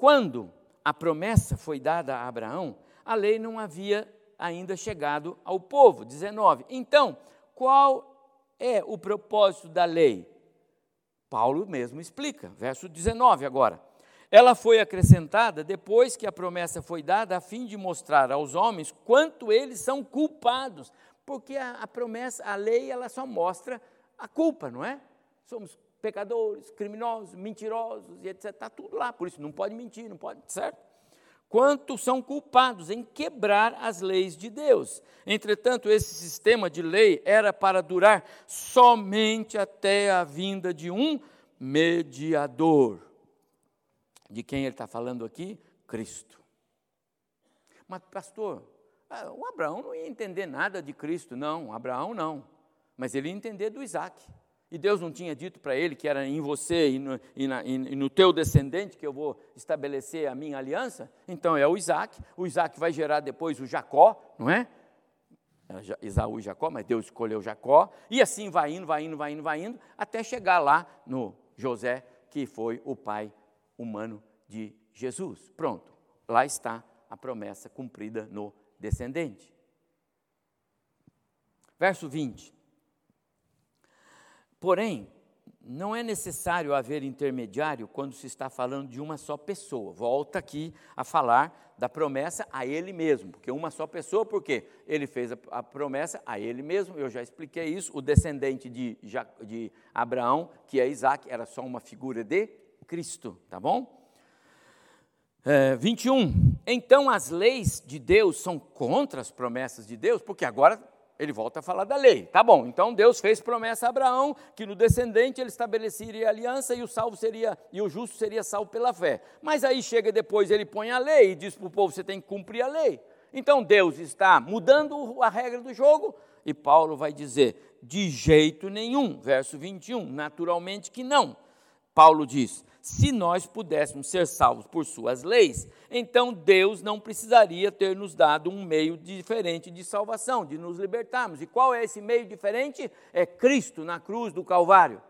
S2: Quando a promessa foi dada a Abraão, a lei não havia ainda chegado ao povo. 19. Então, qual é o propósito da lei? Paulo mesmo explica, verso 19 agora. Ela foi acrescentada depois que a promessa foi dada, a fim de mostrar aos homens quanto eles são culpados, porque a, a promessa, a lei, ela só mostra a culpa, não é? Somos pecadores, criminosos, mentirosos e etc. Está tudo lá, por isso não pode mentir, não pode, certo? Quantos são culpados em quebrar as leis de Deus. Entretanto, esse sistema de lei era para durar somente até a vinda de um mediador. De quem ele está falando aqui? Cristo. Mas, pastor, ah, o Abraão não ia entender nada de Cristo, não. Abraão não. Mas ele ia entender do Isaac. E Deus não tinha dito para ele que era em você e no, e, na, e no, teu descendente que eu vou estabelecer a minha aliança? Então é o Isaac. O Isaac vai gerar depois o Jacó, não é? é Esaú e Jacó, mas Deus escolheu Jacó. E assim vai indo, vai indo, vai indo, vai indo, até chegar lá no José, que foi o pai humano de Jesus. Pronto, lá está a promessa cumprida no descendente. Verso 20. Porém, não é necessário haver intermediário quando se está falando de uma só pessoa. Volta aqui a falar da promessa a ele mesmo, porque uma só pessoa, porque ele fez a, a promessa a ele mesmo, eu já expliquei isso, o descendente de, de Abraão, que é Isaac, era só uma figura de Cristo, tá bom? É, 21. Então as leis de Deus são contra as promessas de Deus, porque agora ele volta a falar da lei. Tá bom, então Deus fez promessa a Abraão que no descendente ele estabeleceria aliança e o salvo seria e o justo seria salvo pela fé. Mas aí chega depois, ele põe a lei e diz para o povo: você tem que cumprir a lei. Então Deus está mudando a regra do jogo e Paulo vai dizer: De jeito nenhum. Verso 21, naturalmente que não. Paulo diz: se nós pudéssemos ser salvos por suas leis, então Deus não precisaria ter nos dado um meio diferente de salvação, de nos libertarmos. E qual é esse meio diferente? É Cristo na cruz do Calvário.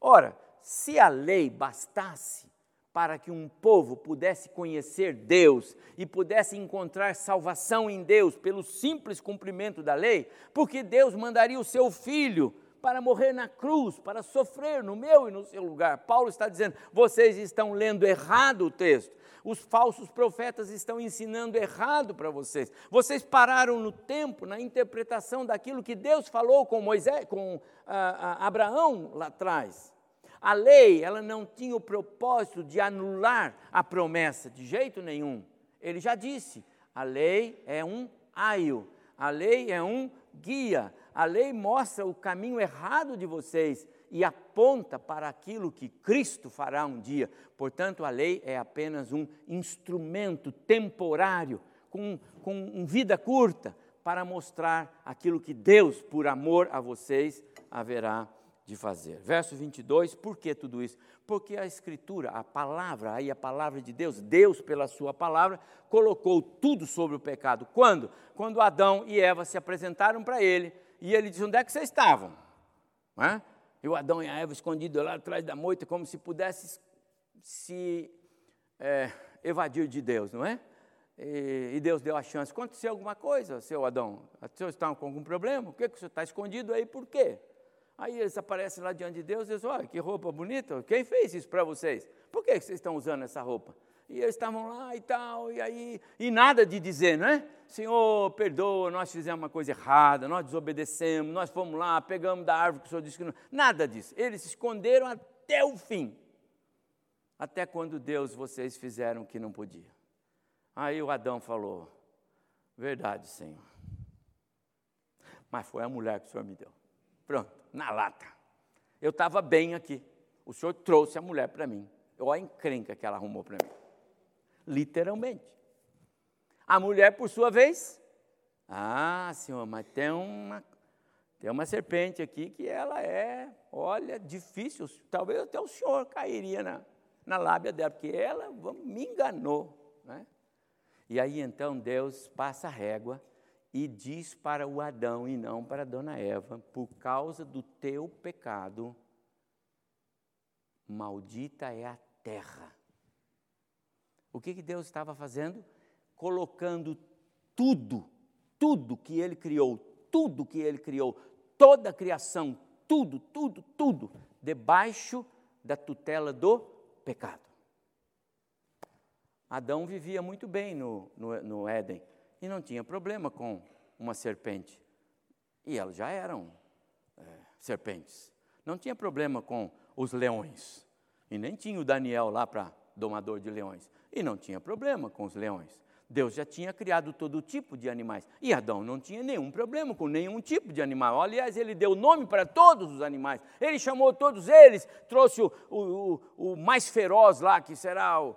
S2: Ora, se a lei bastasse para que um povo pudesse conhecer Deus e pudesse encontrar salvação em Deus pelo simples cumprimento da lei, porque Deus mandaria o seu filho para morrer na cruz, para sofrer no meu e no seu lugar. Paulo está dizendo: vocês estão lendo errado o texto. Os falsos profetas estão ensinando errado para vocês. Vocês pararam no tempo, na interpretação daquilo que Deus falou com Moisés, com ah, ah, Abraão lá atrás. A lei, ela não tinha o propósito de anular a promessa, de jeito nenhum. Ele já disse: a lei é um aio, a lei é um guia, a lei mostra o caminho errado de vocês e aponta para aquilo que Cristo fará um dia. Portanto, a lei é apenas um instrumento temporário, com, com vida curta, para mostrar aquilo que Deus, por amor a vocês, haverá de fazer. Verso 22, por que tudo isso? Porque a Escritura, a palavra, aí a palavra de Deus, Deus, pela Sua palavra, colocou tudo sobre o pecado. Quando? Quando Adão e Eva se apresentaram para ele e ele disse: Onde é que vocês estavam? É? E o Adão e a Eva escondidos lá atrás da moita, como se pudesse se é, evadir de Deus, não é? E, e, Deus deu a chance. Aconteceu alguma coisa, seu Adão? O senhor está com algum problema? Por que, que o senhor está escondido aí? Por quê? Aí eles aparecem lá diante de Deus e dizem: Olha, que roupa bonita, quem fez isso para vocês? Por que vocês estão usando essa roupa? E eles estavam lá e tal, e aí, e nada de dizer, não é? Senhor, perdoa, nós fizemos uma coisa errada, nós desobedecemos, nós fomos lá, pegamos da árvore que o Senhor disse que não. Nada disso. Eles se esconderam até o fim. Até quando Deus vocês fizeram o que não podia. Aí o Adão falou: Verdade, Senhor. Mas foi a mulher que o Senhor me deu. Pronto, na lata. Eu estava bem aqui. O Senhor trouxe a mulher para mim. Olha a encrenca que ela arrumou para mim literalmente. A mulher, por sua vez, ah, senhor, mas tem uma, tem uma serpente aqui que ela é, olha, difícil, talvez até o senhor cairia na, na lábia dela, porque ela me enganou. Né? E aí então Deus passa a régua e diz para o Adão e não para a dona Eva: por causa do teu pecado, maldita é a terra o que, que Deus estava fazendo? Colocando tudo, tudo que Ele criou, tudo que Ele criou, toda a criação, tudo, tudo, tudo, debaixo da tutela do pecado. Adão vivia muito bem no, no, no Éden e não tinha problema com uma serpente. E elas já eram é, serpentes. Não tinha problema com os leões. E nem tinha o Daniel lá para domador de leões. E não tinha problema com os leões. Deus já tinha criado todo tipo de animais. E Adão não tinha nenhum problema com nenhum tipo de animal. Aliás, ele deu nome para todos os animais. Ele chamou todos eles, trouxe o, o, o mais feroz lá, que será o,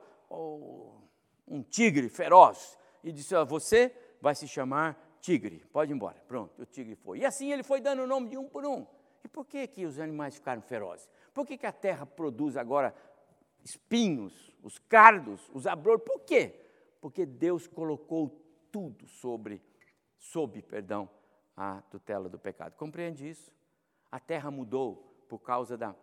S2: um tigre feroz. E disse: ah, Você vai se chamar tigre. Pode ir embora. Pronto, o tigre foi. E assim ele foi dando o nome de um por um. E por que, que os animais ficaram ferozes? Por que, que a terra produz agora espinhos, os cardos, os abrolhos. Por quê? Porque Deus colocou tudo sobre, sob, perdão, a tutela do pecado. Compreende isso? A terra mudou por causa da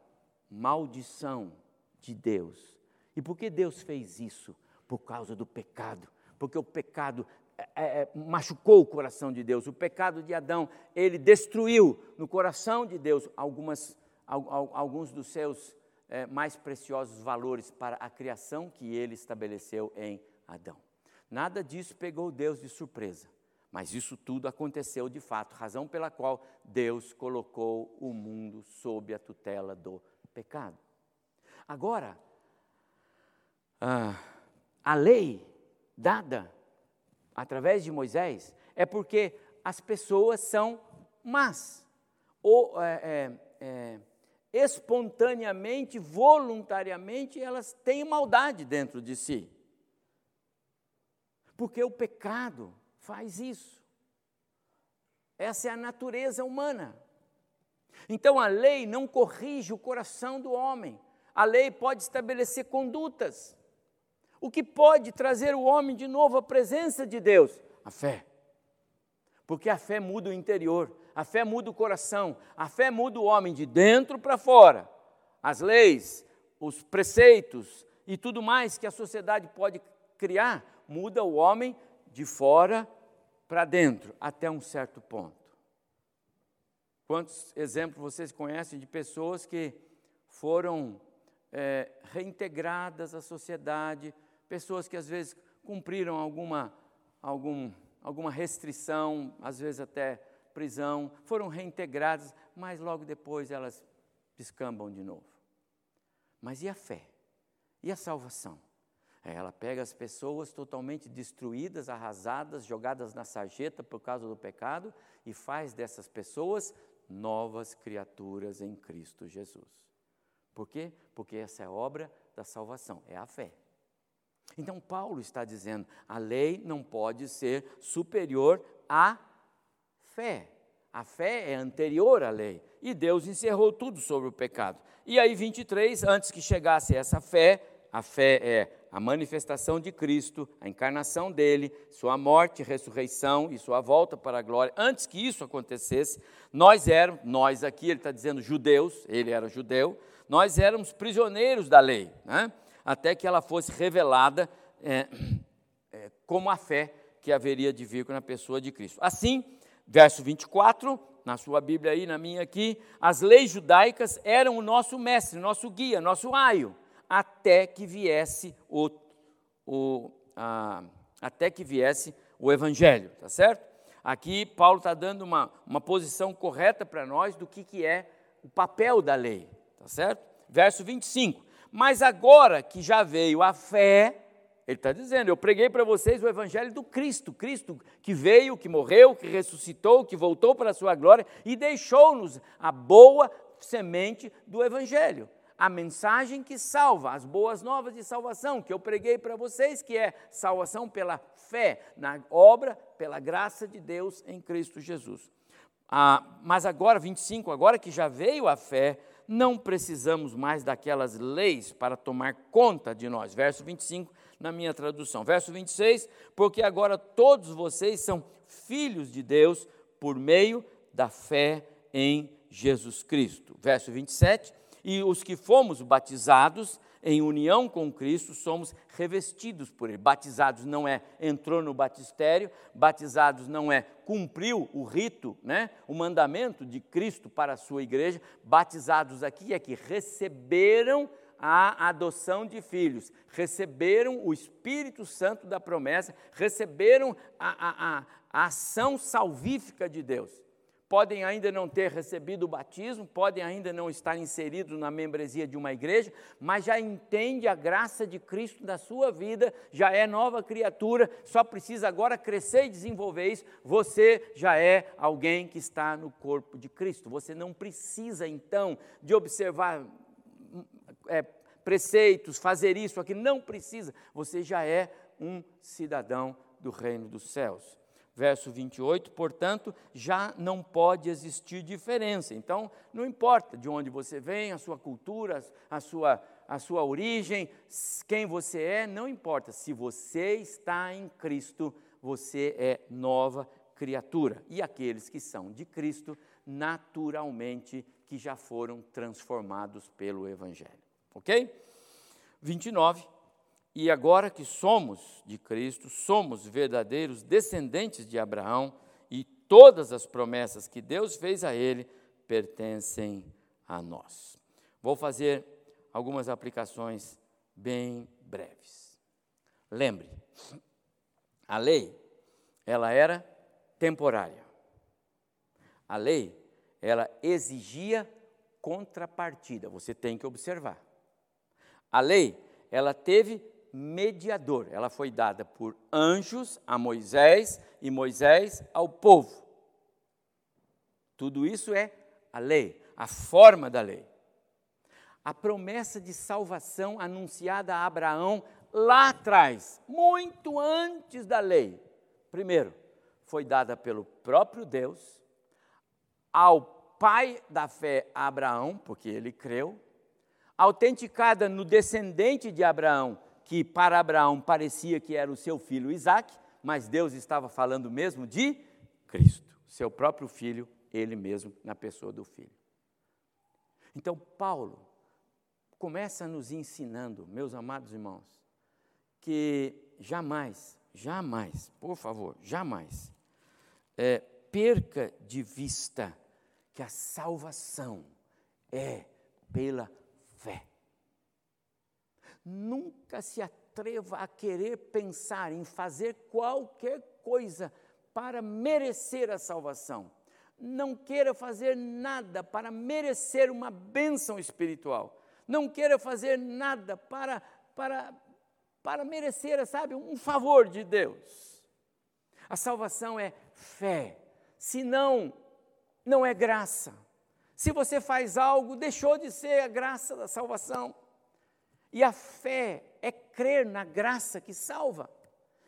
S2: maldição de Deus. E por que Deus fez isso? Por causa do pecado. Porque o pecado é, é, machucou o coração de Deus. O pecado de Adão, ele destruiu no coração de Deus algumas, alguns dos seus é, mais preciosos valores para a criação que ele estabeleceu em Adão. Nada disso pegou Deus de surpresa, mas isso tudo aconteceu de fato, razão pela qual Deus colocou o mundo sob a tutela do pecado. Agora, a lei dada através de Moisés é porque as pessoas são más, ou é, é, é espontaneamente, voluntariamente, elas têm maldade dentro de si. Porque o pecado faz isso. Essa é a natureza humana. Então a lei não corrige o coração do homem. A lei pode estabelecer condutas. O que pode trazer o homem de novo à presença de Deus? A fé. Porque a fé muda o interior, a fé muda o coração, a fé muda o homem de dentro para fora. As leis, os preceitos e tudo mais que a sociedade pode criar muda o homem de fora para dentro, até um certo ponto. Quantos exemplos vocês conhecem de pessoas que foram é, reintegradas à sociedade, pessoas que às vezes cumpriram alguma, algum, alguma restrição, às vezes até prisão, foram reintegradas, mas logo depois elas descambam de novo. Mas e a fé? E a salvação? É, ela pega as pessoas totalmente destruídas, arrasadas, jogadas na sarjeta por causa do pecado e faz dessas pessoas novas criaturas em Cristo Jesus. Por quê? Porque essa é a obra da salvação, é a fé. Então, Paulo está dizendo: a lei não pode ser superior à fé. A fé é anterior à lei. E Deus encerrou tudo sobre o pecado. E aí, 23, antes que chegasse essa fé, a fé é a manifestação de Cristo, a encarnação dele, sua morte, ressurreição e sua volta para a glória. Antes que isso acontecesse, nós éramos, nós aqui, ele está dizendo judeus, ele era judeu, nós éramos prisioneiros da lei, né? Até que ela fosse revelada é, é, como a fé que haveria de vir na pessoa de Cristo. Assim, verso 24, na sua Bíblia aí, na minha aqui, as leis judaicas eram o nosso mestre, nosso guia, nosso aio até que viesse o, o a, até que viesse o Evangelho, tá certo? Aqui Paulo está dando uma, uma posição correta para nós do que, que é o papel da lei, tá certo? Verso 25. Mas agora que já veio a fé, ele está dizendo: Eu preguei para vocês o evangelho do Cristo, Cristo que veio, que morreu, que ressuscitou, que voltou para a sua glória e deixou-nos a boa semente do evangelho a mensagem que salva, as boas novas de salvação que eu preguei para vocês, que é salvação pela fé na obra, pela graça de Deus em Cristo Jesus. Ah, mas agora, 25, agora que já veio a fé, não precisamos mais daquelas leis para tomar conta de nós. Verso 25 na minha tradução. Verso 26, porque agora todos vocês são filhos de Deus por meio da fé em Jesus Cristo. Verso 27, e os que fomos batizados em união com Cristo somos revestidos por Ele. Batizados não é entrou no batistério, batizados não é cumpriu o rito, né, o mandamento de Cristo para a sua igreja. Batizados aqui é que receberam a adoção de filhos, receberam o Espírito Santo da promessa, receberam a, a, a, a ação salvífica de Deus podem ainda não ter recebido o batismo, podem ainda não estar inseridos na membresia de uma igreja, mas já entende a graça de Cristo na sua vida, já é nova criatura, só precisa agora crescer e desenvolver isso. Você já é alguém que está no corpo de Cristo. Você não precisa então de observar é, preceitos, fazer isso aqui, não precisa. Você já é um cidadão do reino dos céus verso 28, portanto, já não pode existir diferença. Então, não importa de onde você vem, a sua cultura, a sua, a sua origem, quem você é, não importa. Se você está em Cristo, você é nova criatura. E aqueles que são de Cristo, naturalmente, que já foram transformados pelo Evangelho. Ok? 29. E agora que somos de Cristo, somos verdadeiros descendentes de Abraão e todas as promessas que Deus fez a ele pertencem a nós. Vou fazer algumas aplicações bem breves. Lembre, a lei, ela era temporária. A lei, ela exigia contrapartida, você tem que observar. A lei, ela teve mediador. Ela foi dada por anjos a Moisés e Moisés ao povo. Tudo isso é a lei, a forma da lei. A promessa de salvação anunciada a Abraão lá atrás, muito antes da lei. Primeiro, foi dada pelo próprio Deus ao pai da fé Abraão, porque ele creu, autenticada no descendente de Abraão, que para Abraão parecia que era o seu filho Isaque, mas Deus estava falando mesmo de Cristo, seu próprio filho, ele mesmo, na pessoa do filho. Então, Paulo começa nos ensinando, meus amados irmãos, que jamais, jamais, por favor, jamais, é, perca de vista que a salvação é pela fé. Nunca se atreva a querer pensar em fazer qualquer coisa para merecer a salvação. Não queira fazer nada para merecer uma bênção espiritual. Não queira fazer nada para, para, para merecer, sabe, um favor de Deus. A salvação é fé. Se não, não é graça. Se você faz algo, deixou de ser a graça da salvação. E a fé é crer na graça que salva.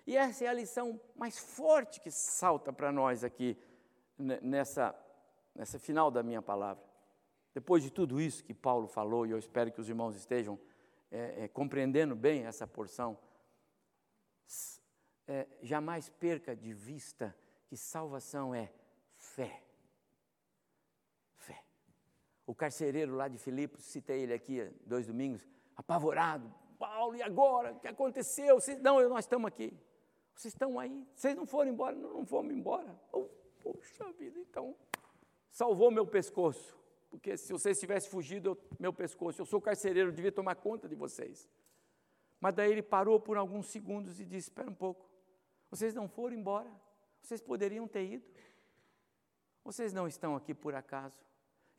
S2: E essa é a lição mais forte que salta para nós aqui nessa, nessa final da minha palavra. Depois de tudo isso que Paulo falou, e eu espero que os irmãos estejam é, é, compreendendo bem essa porção, é, jamais perca de vista que salvação é fé. Fé. O carcereiro lá de Filipos, citei ele aqui dois domingos, apavorado. Paulo, e agora? O que aconteceu? Vocês, não, nós estamos aqui. Vocês estão aí. Vocês não foram embora? Não, não fomos embora. Oh, vida, então. Salvou meu pescoço. Porque se vocês tivessem fugido, eu, meu pescoço, eu sou carcereiro, eu devia tomar conta de vocês. Mas daí ele parou por alguns segundos e disse: Espera um pouco. Vocês não foram embora. Vocês poderiam ter ido. Vocês não estão aqui por acaso.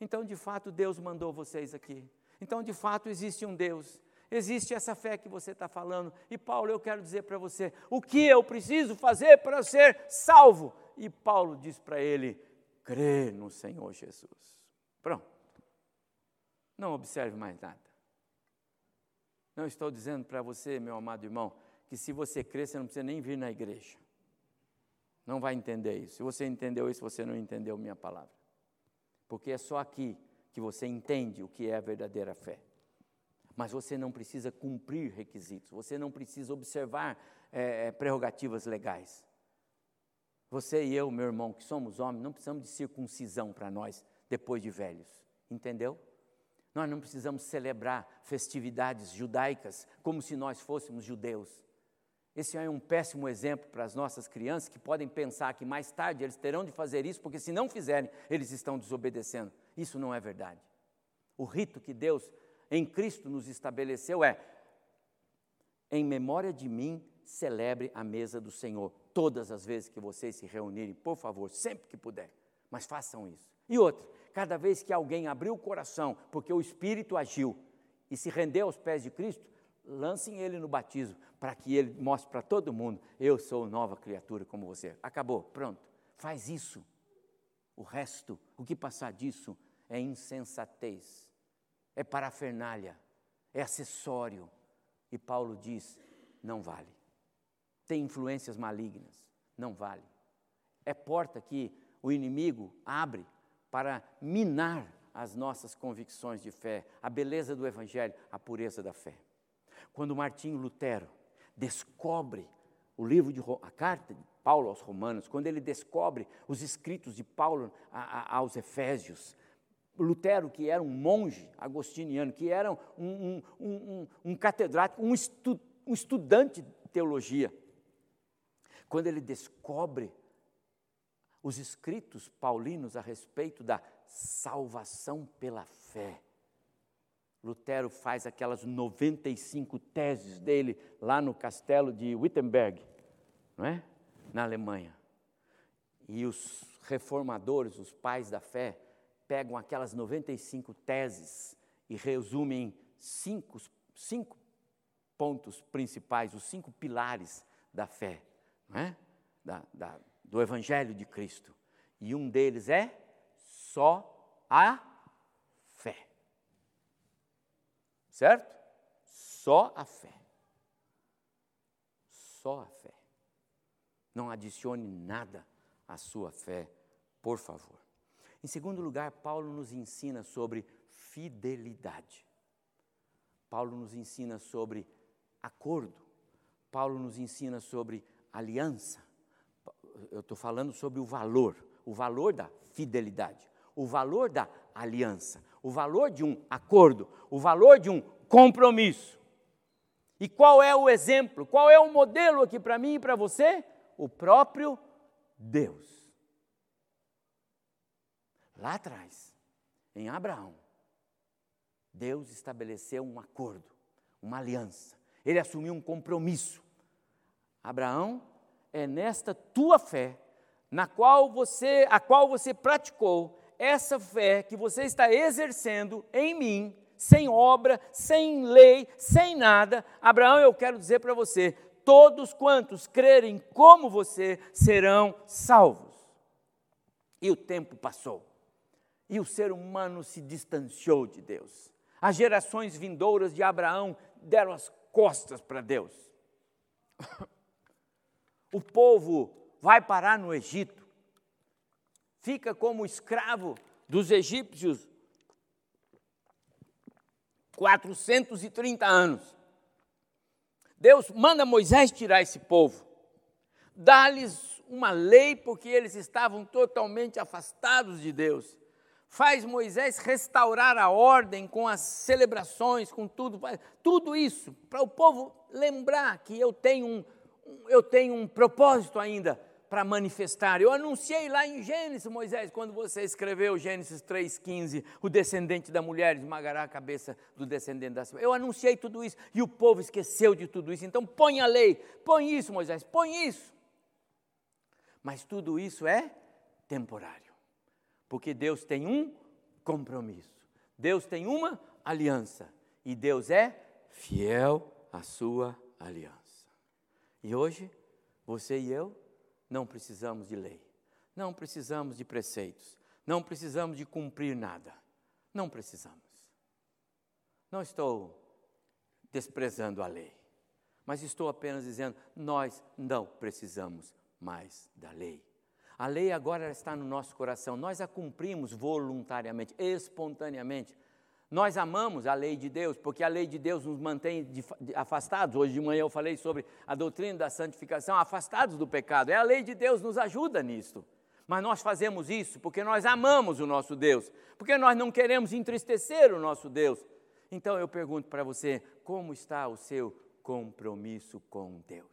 S2: Então, de fato, Deus mandou vocês aqui. Então, de fato, existe um Deus. Existe essa fé que você está falando. E Paulo, eu quero dizer para você: o que eu preciso fazer para ser salvo? E Paulo diz para ele: crer no Senhor Jesus. Pronto. Não observe mais nada. Não estou dizendo para você, meu amado irmão, que se você crer, você não precisa nem vir na igreja. Não vai entender isso. Se você entendeu isso, você não entendeu minha palavra. Porque é só aqui que você entende o que é a verdadeira fé. Mas você não precisa cumprir requisitos, você não precisa observar é, é, prerrogativas legais. Você e eu, meu irmão, que somos homens, não precisamos de circuncisão para nós depois de velhos, entendeu? Nós não precisamos celebrar festividades judaicas como se nós fôssemos judeus. Esse é um péssimo exemplo para as nossas crianças que podem pensar que mais tarde eles terão de fazer isso, porque se não fizerem, eles estão desobedecendo. Isso não é verdade. O rito que Deus em Cristo nos estabeleceu é: em memória de mim, celebre a mesa do Senhor. Todas as vezes que vocês se reunirem, por favor, sempre que puder, mas façam isso. E outra, cada vez que alguém abriu o coração, porque o Espírito agiu e se rendeu aos pés de Cristo, lancem ele no batismo, para que ele mostre para todo mundo: eu sou nova criatura como você. Acabou, pronto. Faz isso. O resto, o que passar disso, é insensatez, é parafernália, é acessório. E Paulo diz: não vale. Tem influências malignas, não vale. É porta que o inimigo abre para minar as nossas convicções de fé, a beleza do Evangelho, a pureza da fé. Quando Martinho Lutero descobre o livro de a carta de Paulo aos Romanos, quando ele descobre os escritos de Paulo a, a, aos Efésios, Lutero, que era um monge agostiniano, que era um, um, um, um catedrático, um, estu, um estudante de teologia, quando ele descobre os escritos paulinos a respeito da salvação pela fé, Lutero faz aquelas 95 teses dele lá no castelo de Wittenberg, não é? na Alemanha. E os reformadores, os pais da fé, pegam aquelas 95 teses e resumem em cinco, cinco pontos principais, os cinco pilares da fé, é? da, da, do Evangelho de Cristo. E um deles é só a fé. Certo? Só a fé. Só a fé. Não adicione nada à sua fé, por favor. Em segundo lugar, Paulo nos ensina sobre fidelidade. Paulo nos ensina sobre acordo. Paulo nos ensina sobre aliança. Eu estou falando sobre o valor, o valor da fidelidade, o valor da aliança, o valor de um acordo, o valor de um compromisso. E qual é o exemplo? Qual é o modelo aqui para mim e para você? O próprio Deus. Lá atrás, em Abraão, Deus estabeleceu um acordo, uma aliança. Ele assumiu um compromisso. Abraão, é nesta tua fé, na qual você, a qual você praticou, essa fé que você está exercendo em mim, sem obra, sem lei, sem nada, Abraão, eu quero dizer para você: todos quantos crerem como você serão salvos. E o tempo passou, e o ser humano se distanciou de Deus. As gerações vindouras de Abraão deram as costas para Deus. O povo vai parar no Egito, fica como escravo dos egípcios 430 anos. Deus manda Moisés tirar esse povo, dá-lhes uma lei, porque eles estavam totalmente afastados de Deus. Faz Moisés restaurar a ordem com as celebrações, com tudo, tudo isso, para o povo lembrar que eu tenho um, eu tenho um propósito ainda para manifestar. Eu anunciei lá em Gênesis, Moisés, quando você escreveu Gênesis 3,15, o descendente da mulher esmagará a cabeça do descendente da. Eu anunciei tudo isso e o povo esqueceu de tudo isso. Então põe a lei, põe isso, Moisés, põe isso. Mas tudo isso é temporário, porque Deus tem um compromisso, Deus tem uma aliança e Deus é fiel à sua aliança. E hoje, você e eu não precisamos de lei, não precisamos de preceitos, não precisamos de cumprir nada. Não precisamos. Não estou desprezando a lei, mas estou apenas dizendo: nós não precisamos mais da lei. A lei agora está no nosso coração, nós a cumprimos voluntariamente, espontaneamente. Nós amamos a lei de Deus, porque a lei de Deus nos mantém afastados. Hoje de manhã eu falei sobre a doutrina da santificação, afastados do pecado. É a lei de Deus nos ajuda nisto. Mas nós fazemos isso porque nós amamos o nosso Deus, porque nós não queremos entristecer o nosso Deus. Então eu pergunto para você: como está o seu compromisso com Deus?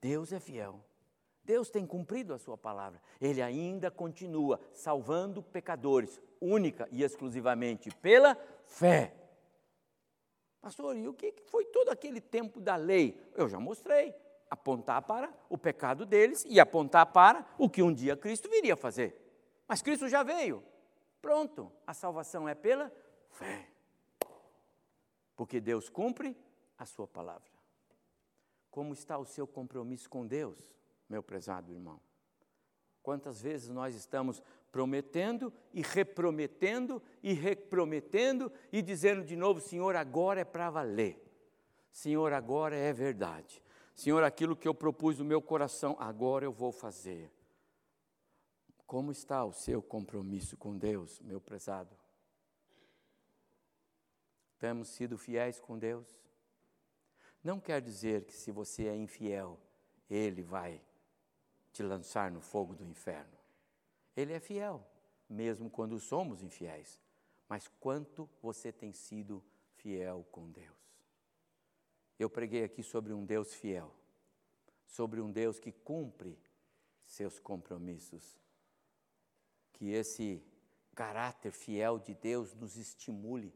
S2: Deus é fiel. Deus tem cumprido a sua palavra. Ele ainda continua salvando pecadores, única e exclusivamente pela fé. Pastor, e o que foi todo aquele tempo da lei? Eu já mostrei. Apontar para o pecado deles e apontar para o que um dia Cristo viria fazer. Mas Cristo já veio. Pronto, a salvação é pela fé. Porque Deus cumpre a sua palavra. Como está o seu compromisso com Deus? Meu prezado irmão. Quantas vezes nós estamos prometendo e reprometendo e reprometendo e dizendo de novo: Senhor, agora é para valer. Senhor, agora é verdade. Senhor, aquilo que eu propus no meu coração, agora eu vou fazer. Como está o seu compromisso com Deus, meu prezado? Temos sido fiéis com Deus? Não quer dizer que se você é infiel, Ele vai te lançar no fogo do inferno. Ele é fiel, mesmo quando somos infiéis. Mas quanto você tem sido fiel com Deus? Eu preguei aqui sobre um Deus fiel, sobre um Deus que cumpre seus compromissos. Que esse caráter fiel de Deus nos estimule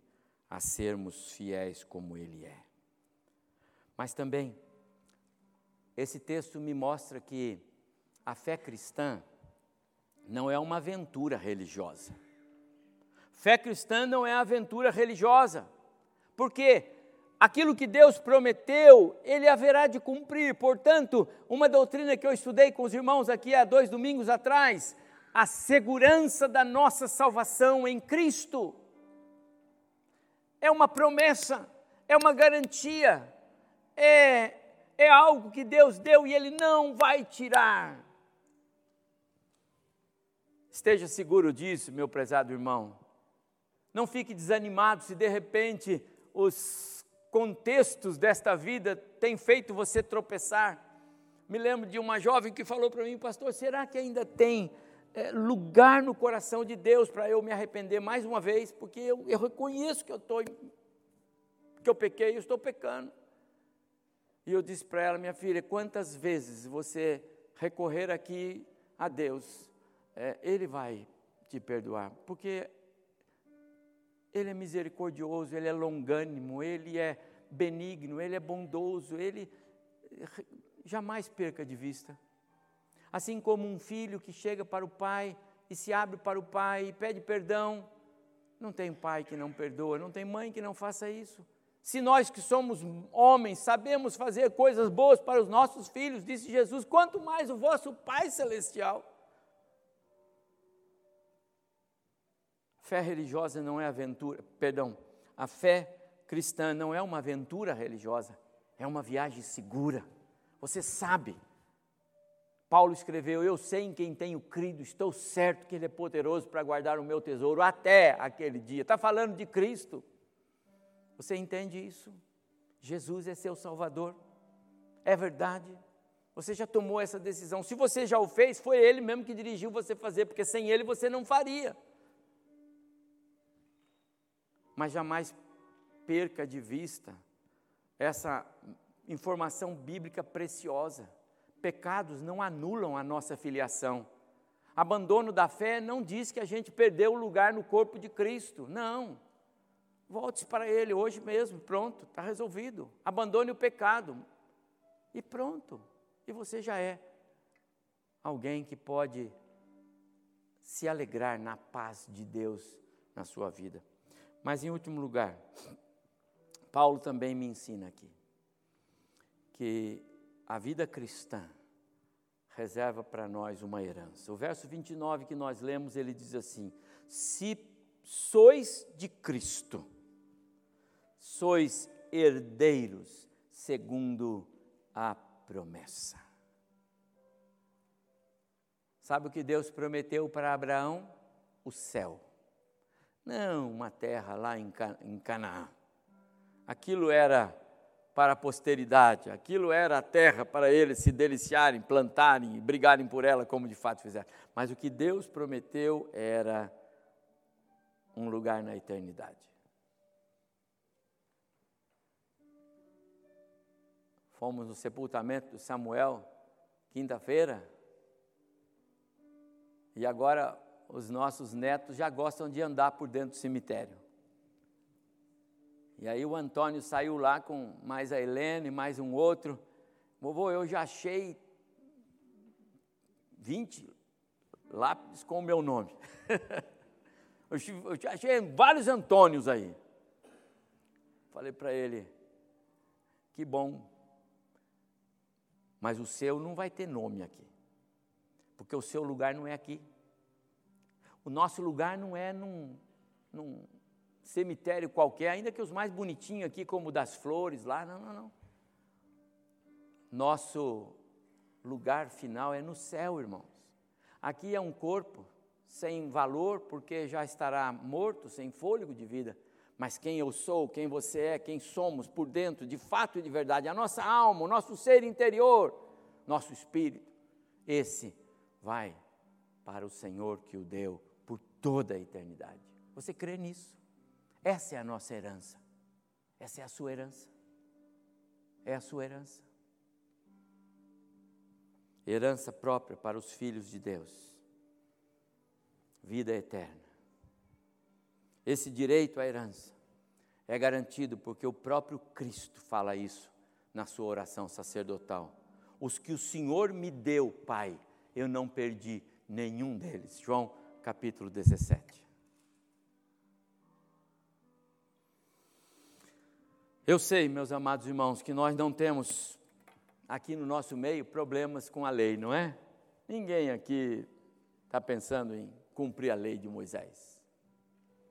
S2: a sermos fiéis como Ele é. Mas também, esse texto me mostra que a fé cristã não é uma aventura religiosa. Fé cristã não é aventura religiosa, porque aquilo que Deus prometeu, Ele haverá de cumprir. Portanto, uma doutrina que eu estudei com os irmãos aqui há dois domingos atrás, a segurança da nossa salvação em Cristo. É uma promessa, é uma garantia, é, é algo que Deus deu e Ele não vai tirar. Esteja seguro disso, meu prezado irmão. Não fique desanimado se de repente os contextos desta vida têm feito você tropeçar. Me lembro de uma jovem que falou para mim, pastor, será que ainda tem é, lugar no coração de Deus para eu me arrepender mais uma vez? Porque eu, eu reconheço que eu estou, que eu pequei, eu estou pecando. E eu disse para ela, minha filha, quantas vezes você recorrer aqui a Deus, é, Ele vai te perdoar, porque Ele é misericordioso, Ele é longânimo, Ele é benigno, Ele é bondoso, Ele jamais perca de vista. Assim como um filho que chega para o pai e se abre para o pai e pede perdão, não tem pai que não perdoa, não tem mãe que não faça isso. Se nós que somos homens sabemos fazer coisas boas para os nossos filhos, disse Jesus, quanto mais o vosso Pai Celestial. Fé religiosa não é aventura, perdão, a fé cristã não é uma aventura religiosa, é uma viagem segura. Você sabe. Paulo escreveu: Eu sei em quem tenho crido, estou certo que Ele é poderoso para guardar o meu tesouro até aquele dia. Está falando de Cristo. Você entende isso? Jesus é seu Salvador. É verdade. Você já tomou essa decisão. Se você já o fez, foi Ele mesmo que dirigiu você fazer, porque sem Ele você não faria. Mas jamais perca de vista essa informação bíblica preciosa. Pecados não anulam a nossa filiação. Abandono da fé não diz que a gente perdeu o lugar no corpo de Cristo. Não. Volte para Ele hoje mesmo, pronto, está resolvido. Abandone o pecado e pronto. E você já é alguém que pode se alegrar na paz de Deus na sua vida. Mas em último lugar, Paulo também me ensina aqui que a vida cristã reserva para nós uma herança. O verso 29 que nós lemos, ele diz assim: Se sois de Cristo, sois herdeiros segundo a promessa. Sabe o que Deus prometeu para Abraão? O céu. Não uma terra lá em, Canaã. Aquilo era para a posteridade, aquilo era a terra para eles se deliciarem, plantarem e brigarem por ela, como de fato fizeram. Mas o que Deus prometeu era um lugar na eternidade. Fomos no sepultamento de Samuel, quinta-feira, e agora os nossos netos já gostam de andar por dentro do cemitério. E aí o Antônio saiu lá com mais a Helene, mais um outro. Vovô, eu já achei 20 lápis com o meu nome. eu já achei vários Antônios aí. Falei para ele, que bom, mas o seu não vai ter nome aqui, porque o seu lugar não é aqui. O nosso lugar não é num, num cemitério qualquer, ainda que os mais bonitinhos aqui, como o das flores lá, não, não, não. Nosso lugar final é no céu, irmãos. Aqui é um corpo sem valor, porque já estará morto, sem fôlego de vida mas quem eu sou, quem você é, quem somos por dentro, de fato e de verdade, a nossa alma, o nosso ser interior, nosso espírito, esse vai para o Senhor que o deu toda a eternidade. Você crê nisso? Essa é a nossa herança. Essa é a sua herança. É a sua herança. Herança própria para os filhos de Deus. Vida eterna. Esse direito à herança é garantido porque o próprio Cristo fala isso na sua oração sacerdotal. Os que o Senhor me deu, Pai, eu não perdi nenhum deles. João capítulo 17. Eu sei, meus amados irmãos, que nós não temos aqui no nosso meio problemas com a lei, não é? Ninguém aqui está pensando em cumprir a lei de Moisés.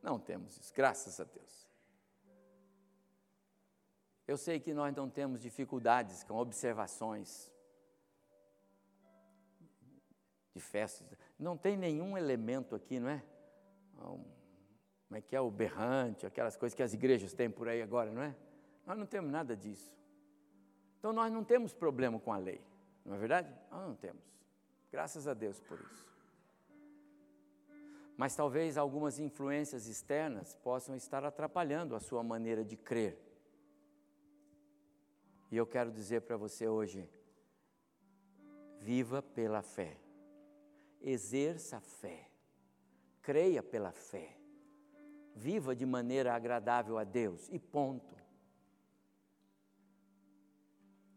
S2: Não temos isso, graças a Deus. Eu sei que nós não temos dificuldades com observações de festas, não tem nenhum elemento aqui, não é? Como é que é o berrante, aquelas coisas que as igrejas têm por aí agora, não é? Nós não temos nada disso. Então nós não temos problema com a lei, não é verdade? Nós não temos. Graças a Deus por isso. Mas talvez algumas influências externas possam estar atrapalhando a sua maneira de crer. E eu quero dizer para você hoje: viva pela fé, exerça a fé, creia pela fé, viva de maneira agradável a Deus e ponto.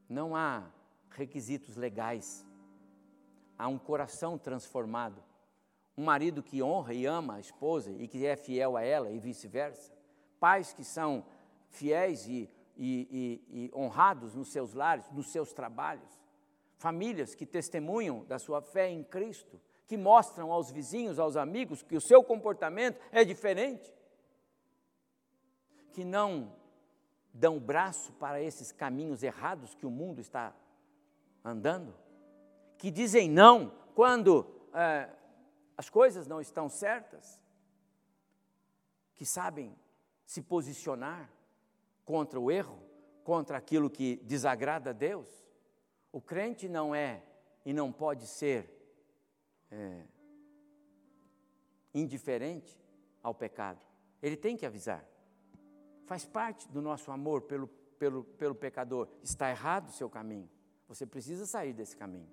S2: Não há requisitos legais, há um coração transformado, um marido que honra e ama a esposa e que é fiel a ela e vice-versa, pais que são fiéis e, e, e, e honrados nos seus lares, nos seus trabalhos, famílias que testemunham da sua fé em Cristo, que mostram aos vizinhos, aos amigos, que o seu comportamento é diferente, que não dão braço para esses caminhos errados que o mundo está andando, que dizem não quando é, as coisas não estão certas, que sabem se posicionar contra o erro, contra aquilo que desagrada a Deus. O crente não é e não pode ser é, indiferente ao pecado. Ele tem que avisar. Faz parte do nosso amor pelo, pelo, pelo pecador. Está errado o seu caminho. Você precisa sair desse caminho.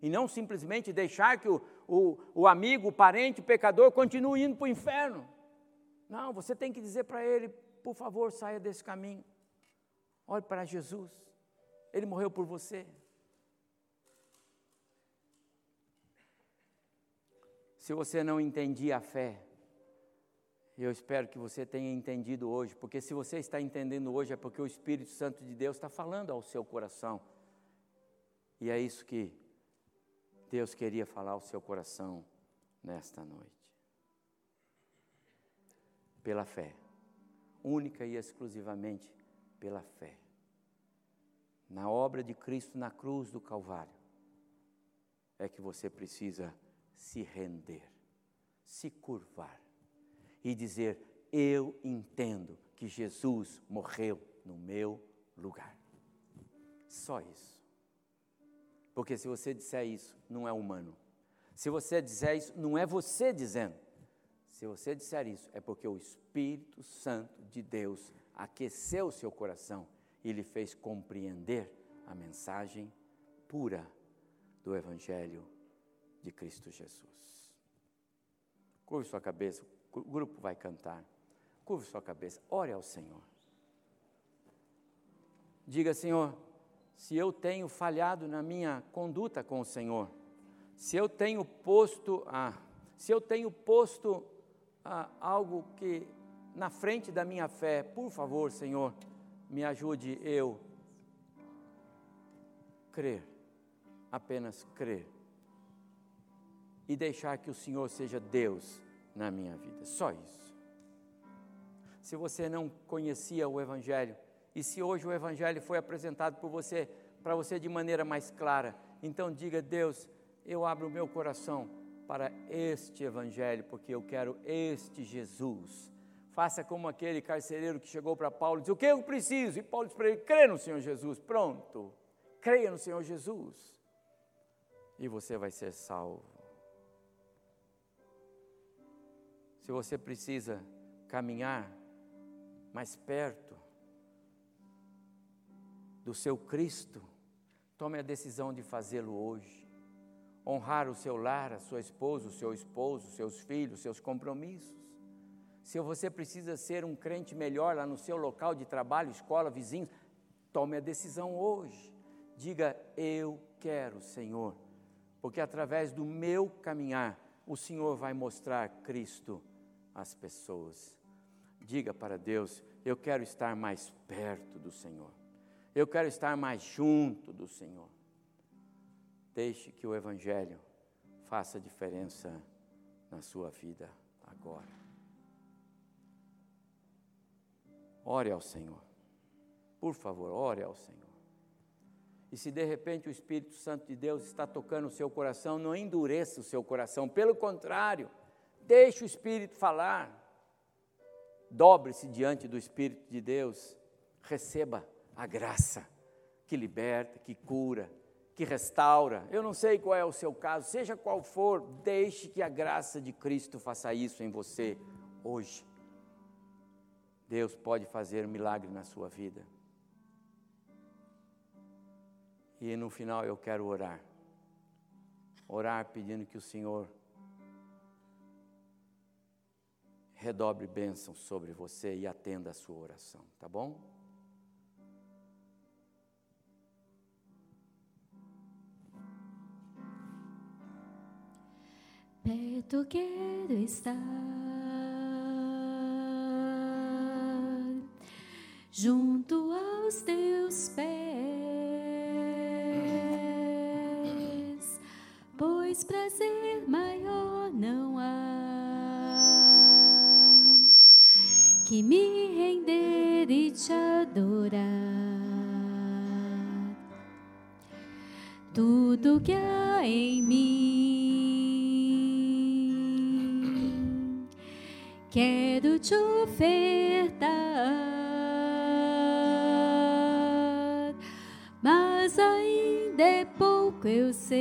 S2: E não simplesmente deixar que o, o, o amigo, o parente, o pecador continue indo para o inferno. Não, você tem que dizer para ele: por favor, saia desse caminho. Olhe para Jesus. Ele morreu por você. Se você não entendia a fé, eu espero que você tenha entendido hoje, porque se você está entendendo hoje é porque o Espírito Santo de Deus está falando ao seu coração. E é isso que Deus queria falar ao seu coração nesta noite. Pela fé, única e exclusivamente pela fé. Na obra de Cristo na cruz do Calvário, é que você precisa se render, se curvar e dizer: Eu entendo que Jesus morreu no meu lugar. Só isso. Porque se você disser isso, não é humano. Se você disser isso, não é você dizendo. Se você disser isso, é porque o Espírito Santo de Deus aqueceu seu coração e lhe fez compreender a mensagem pura do Evangelho de Cristo Jesus. Curve sua cabeça, o grupo vai cantar. Curve sua cabeça, ore ao Senhor. Diga, Senhor, se eu tenho falhado na minha conduta com o Senhor, se eu tenho posto, ah, se eu tenho posto ah, algo que na frente da minha fé, por favor, Senhor, me ajude eu crer, apenas crer e deixar que o Senhor seja Deus na minha vida. Só isso. Se você não conhecia o Evangelho, e se hoje o Evangelho foi apresentado por você, para você de maneira mais clara, então diga: Deus, eu abro o meu coração para este Evangelho, porque eu quero este Jesus. Faça como aquele carcereiro que chegou para Paulo e disse: O que eu preciso? E Paulo disse para ele: crê no Senhor Jesus. Pronto, creia no Senhor Jesus. E você vai ser salvo. Se você precisa caminhar mais perto do seu Cristo, tome a decisão de fazê-lo hoje. Honrar o seu lar, a sua esposa, o seu esposo, seus filhos, seus compromissos. Se você precisa ser um crente melhor lá no seu local de trabalho, escola, vizinhos, tome a decisão hoje. Diga: Eu quero, Senhor, porque através do meu caminhar, o Senhor vai mostrar Cristo as pessoas. Diga para Deus: eu quero estar mais perto do Senhor. Eu quero estar mais junto do Senhor. Deixe que o Evangelho faça diferença na sua vida agora. Ore ao Senhor. Por favor, ore ao Senhor. E se de repente o Espírito Santo de Deus está tocando o seu coração, não endureça o seu coração, pelo contrário, deixe o Espírito falar. Dobre-se diante do Espírito de Deus, receba a graça que liberta, que cura, que restaura. Eu não sei qual é o seu caso, seja qual for, deixe que a graça de Cristo faça isso em você hoje. Deus pode fazer um milagre na sua vida. E no final eu quero orar. Orar pedindo que o Senhor redobre bênçãos sobre você e atenda a sua oração, tá bom?
S5: Perto quero estar, junto aos teus pés, pois prazer maior não há que me render e te adorar. Tudo que há em mim, quero te ofertar, mas ainda é pouco eu sei,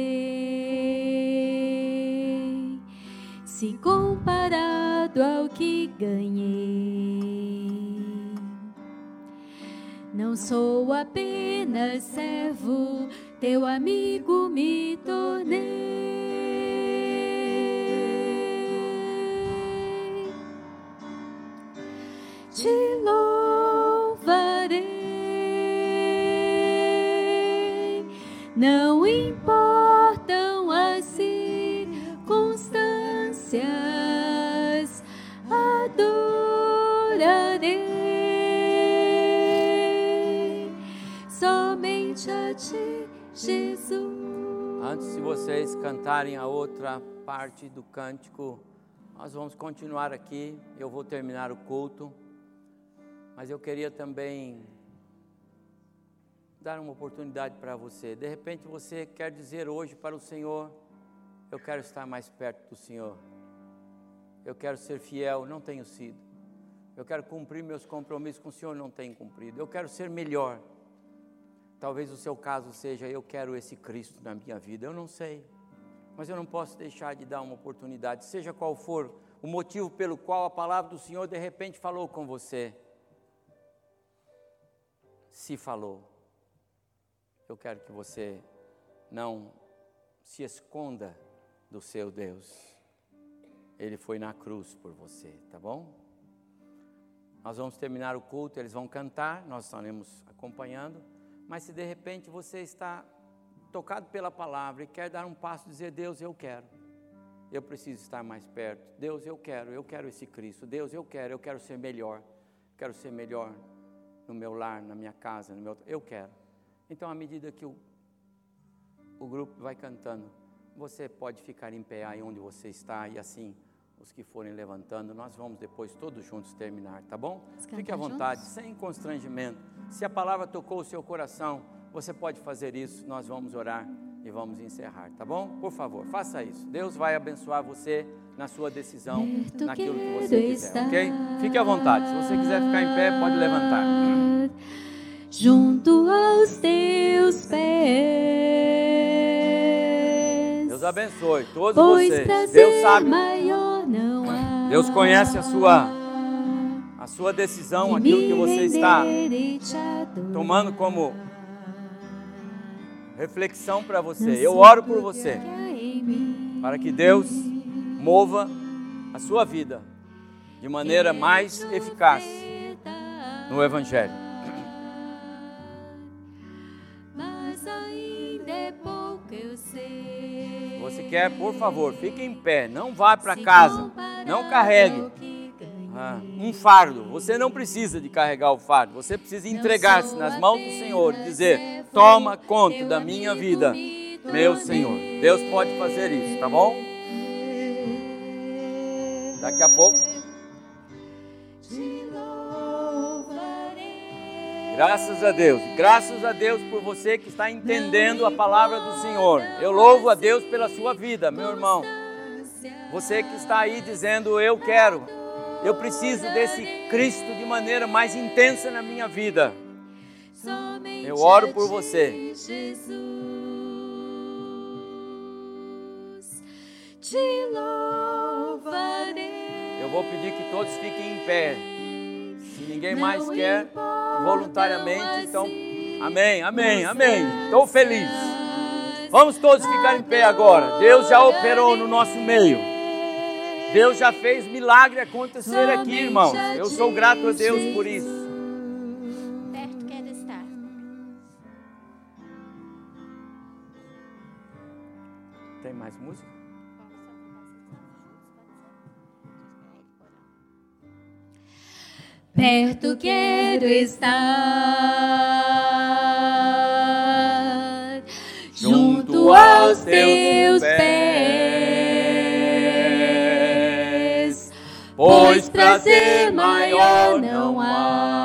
S5: se comparado ao que ganhei. Não sou apenas servo, teu amigo me tornei. Te louvarei, não
S2: De vocês cantarem a outra parte do cântico, nós vamos continuar aqui. Eu vou terminar o culto, mas eu queria também dar uma oportunidade para você. De repente você quer dizer hoje para o Senhor: Eu quero estar mais perto do Senhor. Eu quero ser fiel, não tenho sido. Eu quero cumprir meus compromissos com o Senhor, não tenho cumprido. Eu quero ser melhor. Talvez o seu caso seja: eu quero esse Cristo na minha vida. Eu não sei, mas eu não posso deixar de dar uma oportunidade, seja qual for o motivo pelo qual a palavra do Senhor de repente falou com você. Se falou, eu quero que você não se esconda do seu Deus. Ele foi na cruz por você, tá bom? Nós vamos terminar o culto, eles vão cantar, nós estaremos acompanhando. Mas se de repente você está tocado pela palavra e quer dar um passo, dizer: Deus, eu quero, eu preciso estar mais perto. Deus, eu quero, eu quero esse Cristo. Deus, eu quero, eu quero ser melhor. Quero ser melhor no meu lar, na minha casa, no meu. Eu quero. Então, à medida que o, o grupo vai cantando, você pode ficar em pé aí onde você está e assim. Os que forem levantando, nós vamos depois todos juntos terminar, tá bom? Fique à vontade, sem constrangimento. Se a palavra tocou o seu coração, você pode fazer isso. Nós vamos orar e vamos encerrar, tá bom? Por favor, faça isso. Deus vai abençoar você na sua decisão, naquilo que você quiser, ok? Fique à vontade. Se você quiser ficar em pé, pode levantar.
S5: Junto aos teus pés.
S2: Deus abençoe todos vocês. Deus sabe. Deus conhece a sua sua decisão, aquilo que você está tomando como reflexão para você. Eu oro por você. para que Deus mova a sua vida de maneira mais eficaz no Evangelho.
S5: É
S2: você quer, por favor, fique em pé, não vá para casa, não carregue. Ah, um fardo. Você não precisa de carregar o fardo, você precisa entregar-se nas mãos do Senhor e dizer: Toma conta da minha vida,
S5: me
S2: meu. Senhor. Deus pode fazer isso, tá bom? Daqui a pouco. Graças a Deus. Graças a Deus por você que está entendendo a palavra do Senhor. Eu louvo a Deus pela sua vida, meu irmão. Você que está aí dizendo eu quero, eu preciso desse Cristo de maneira mais intensa na minha vida. Eu oro por você.
S5: Te louvarei.
S2: Eu vou pedir que todos fiquem em pé. Se ninguém mais quer, voluntariamente, então. Amém, amém, amém. Estou feliz. Vamos todos ficar em pé agora. Deus já operou no nosso meio. Deus já fez milagre acontecer aqui, irmãos. Eu sou grato a Deus por isso.
S5: Perto quer estar.
S2: Tem mais música?
S5: Perto quero estar, junto aos teus pés, pois prazer maior não há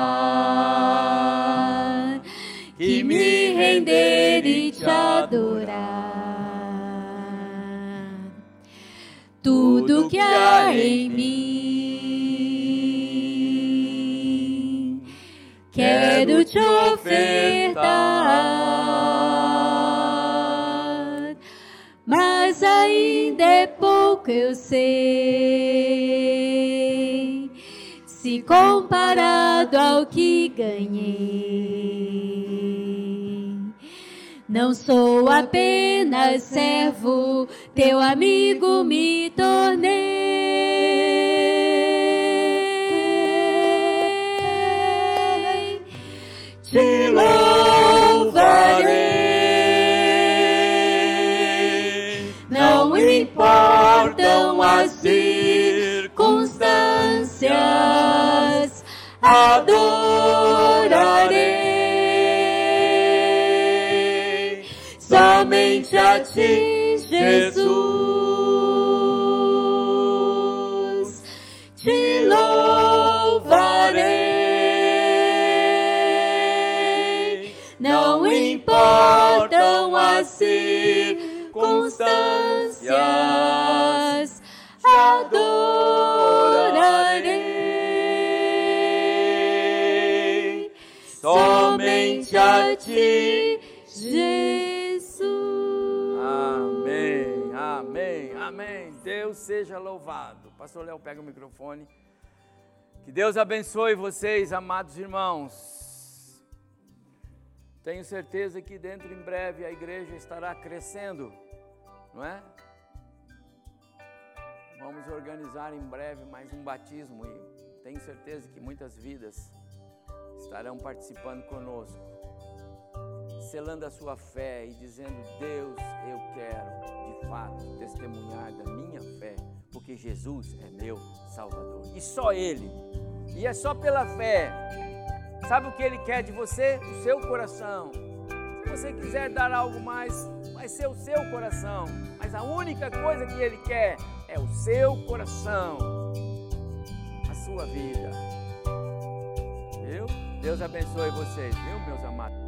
S5: que me render e te adorar. Tudo que há em mim, quero te ofertar, mas ainda é pouco eu sei, se comparado ao que ganhei. Não sou apenas servo, teu amigo me tornei. Te louvarei. Não importam as circunstâncias, adorarei somente a ti, Jesus.
S2: Deus seja louvado. Pastor Léo, pega o microfone. Que Deus abençoe vocês, amados irmãos. Tenho certeza que dentro em breve a igreja estará crescendo, não é? Vamos organizar em breve mais um batismo e tenho certeza que muitas vidas estarão participando conosco, selando a sua fé e dizendo: Deus, eu quero de fato testemunhar da minha fé, porque Jesus é meu Salvador e só Ele, e é só pela fé. Sabe o que Ele quer de você? O seu coração. Se você quiser dar algo mais, vai ser o seu coração. Mas a única coisa que Ele quer é o seu coração, a sua vida. Viu? Deus abençoe vocês, viu, meus amados?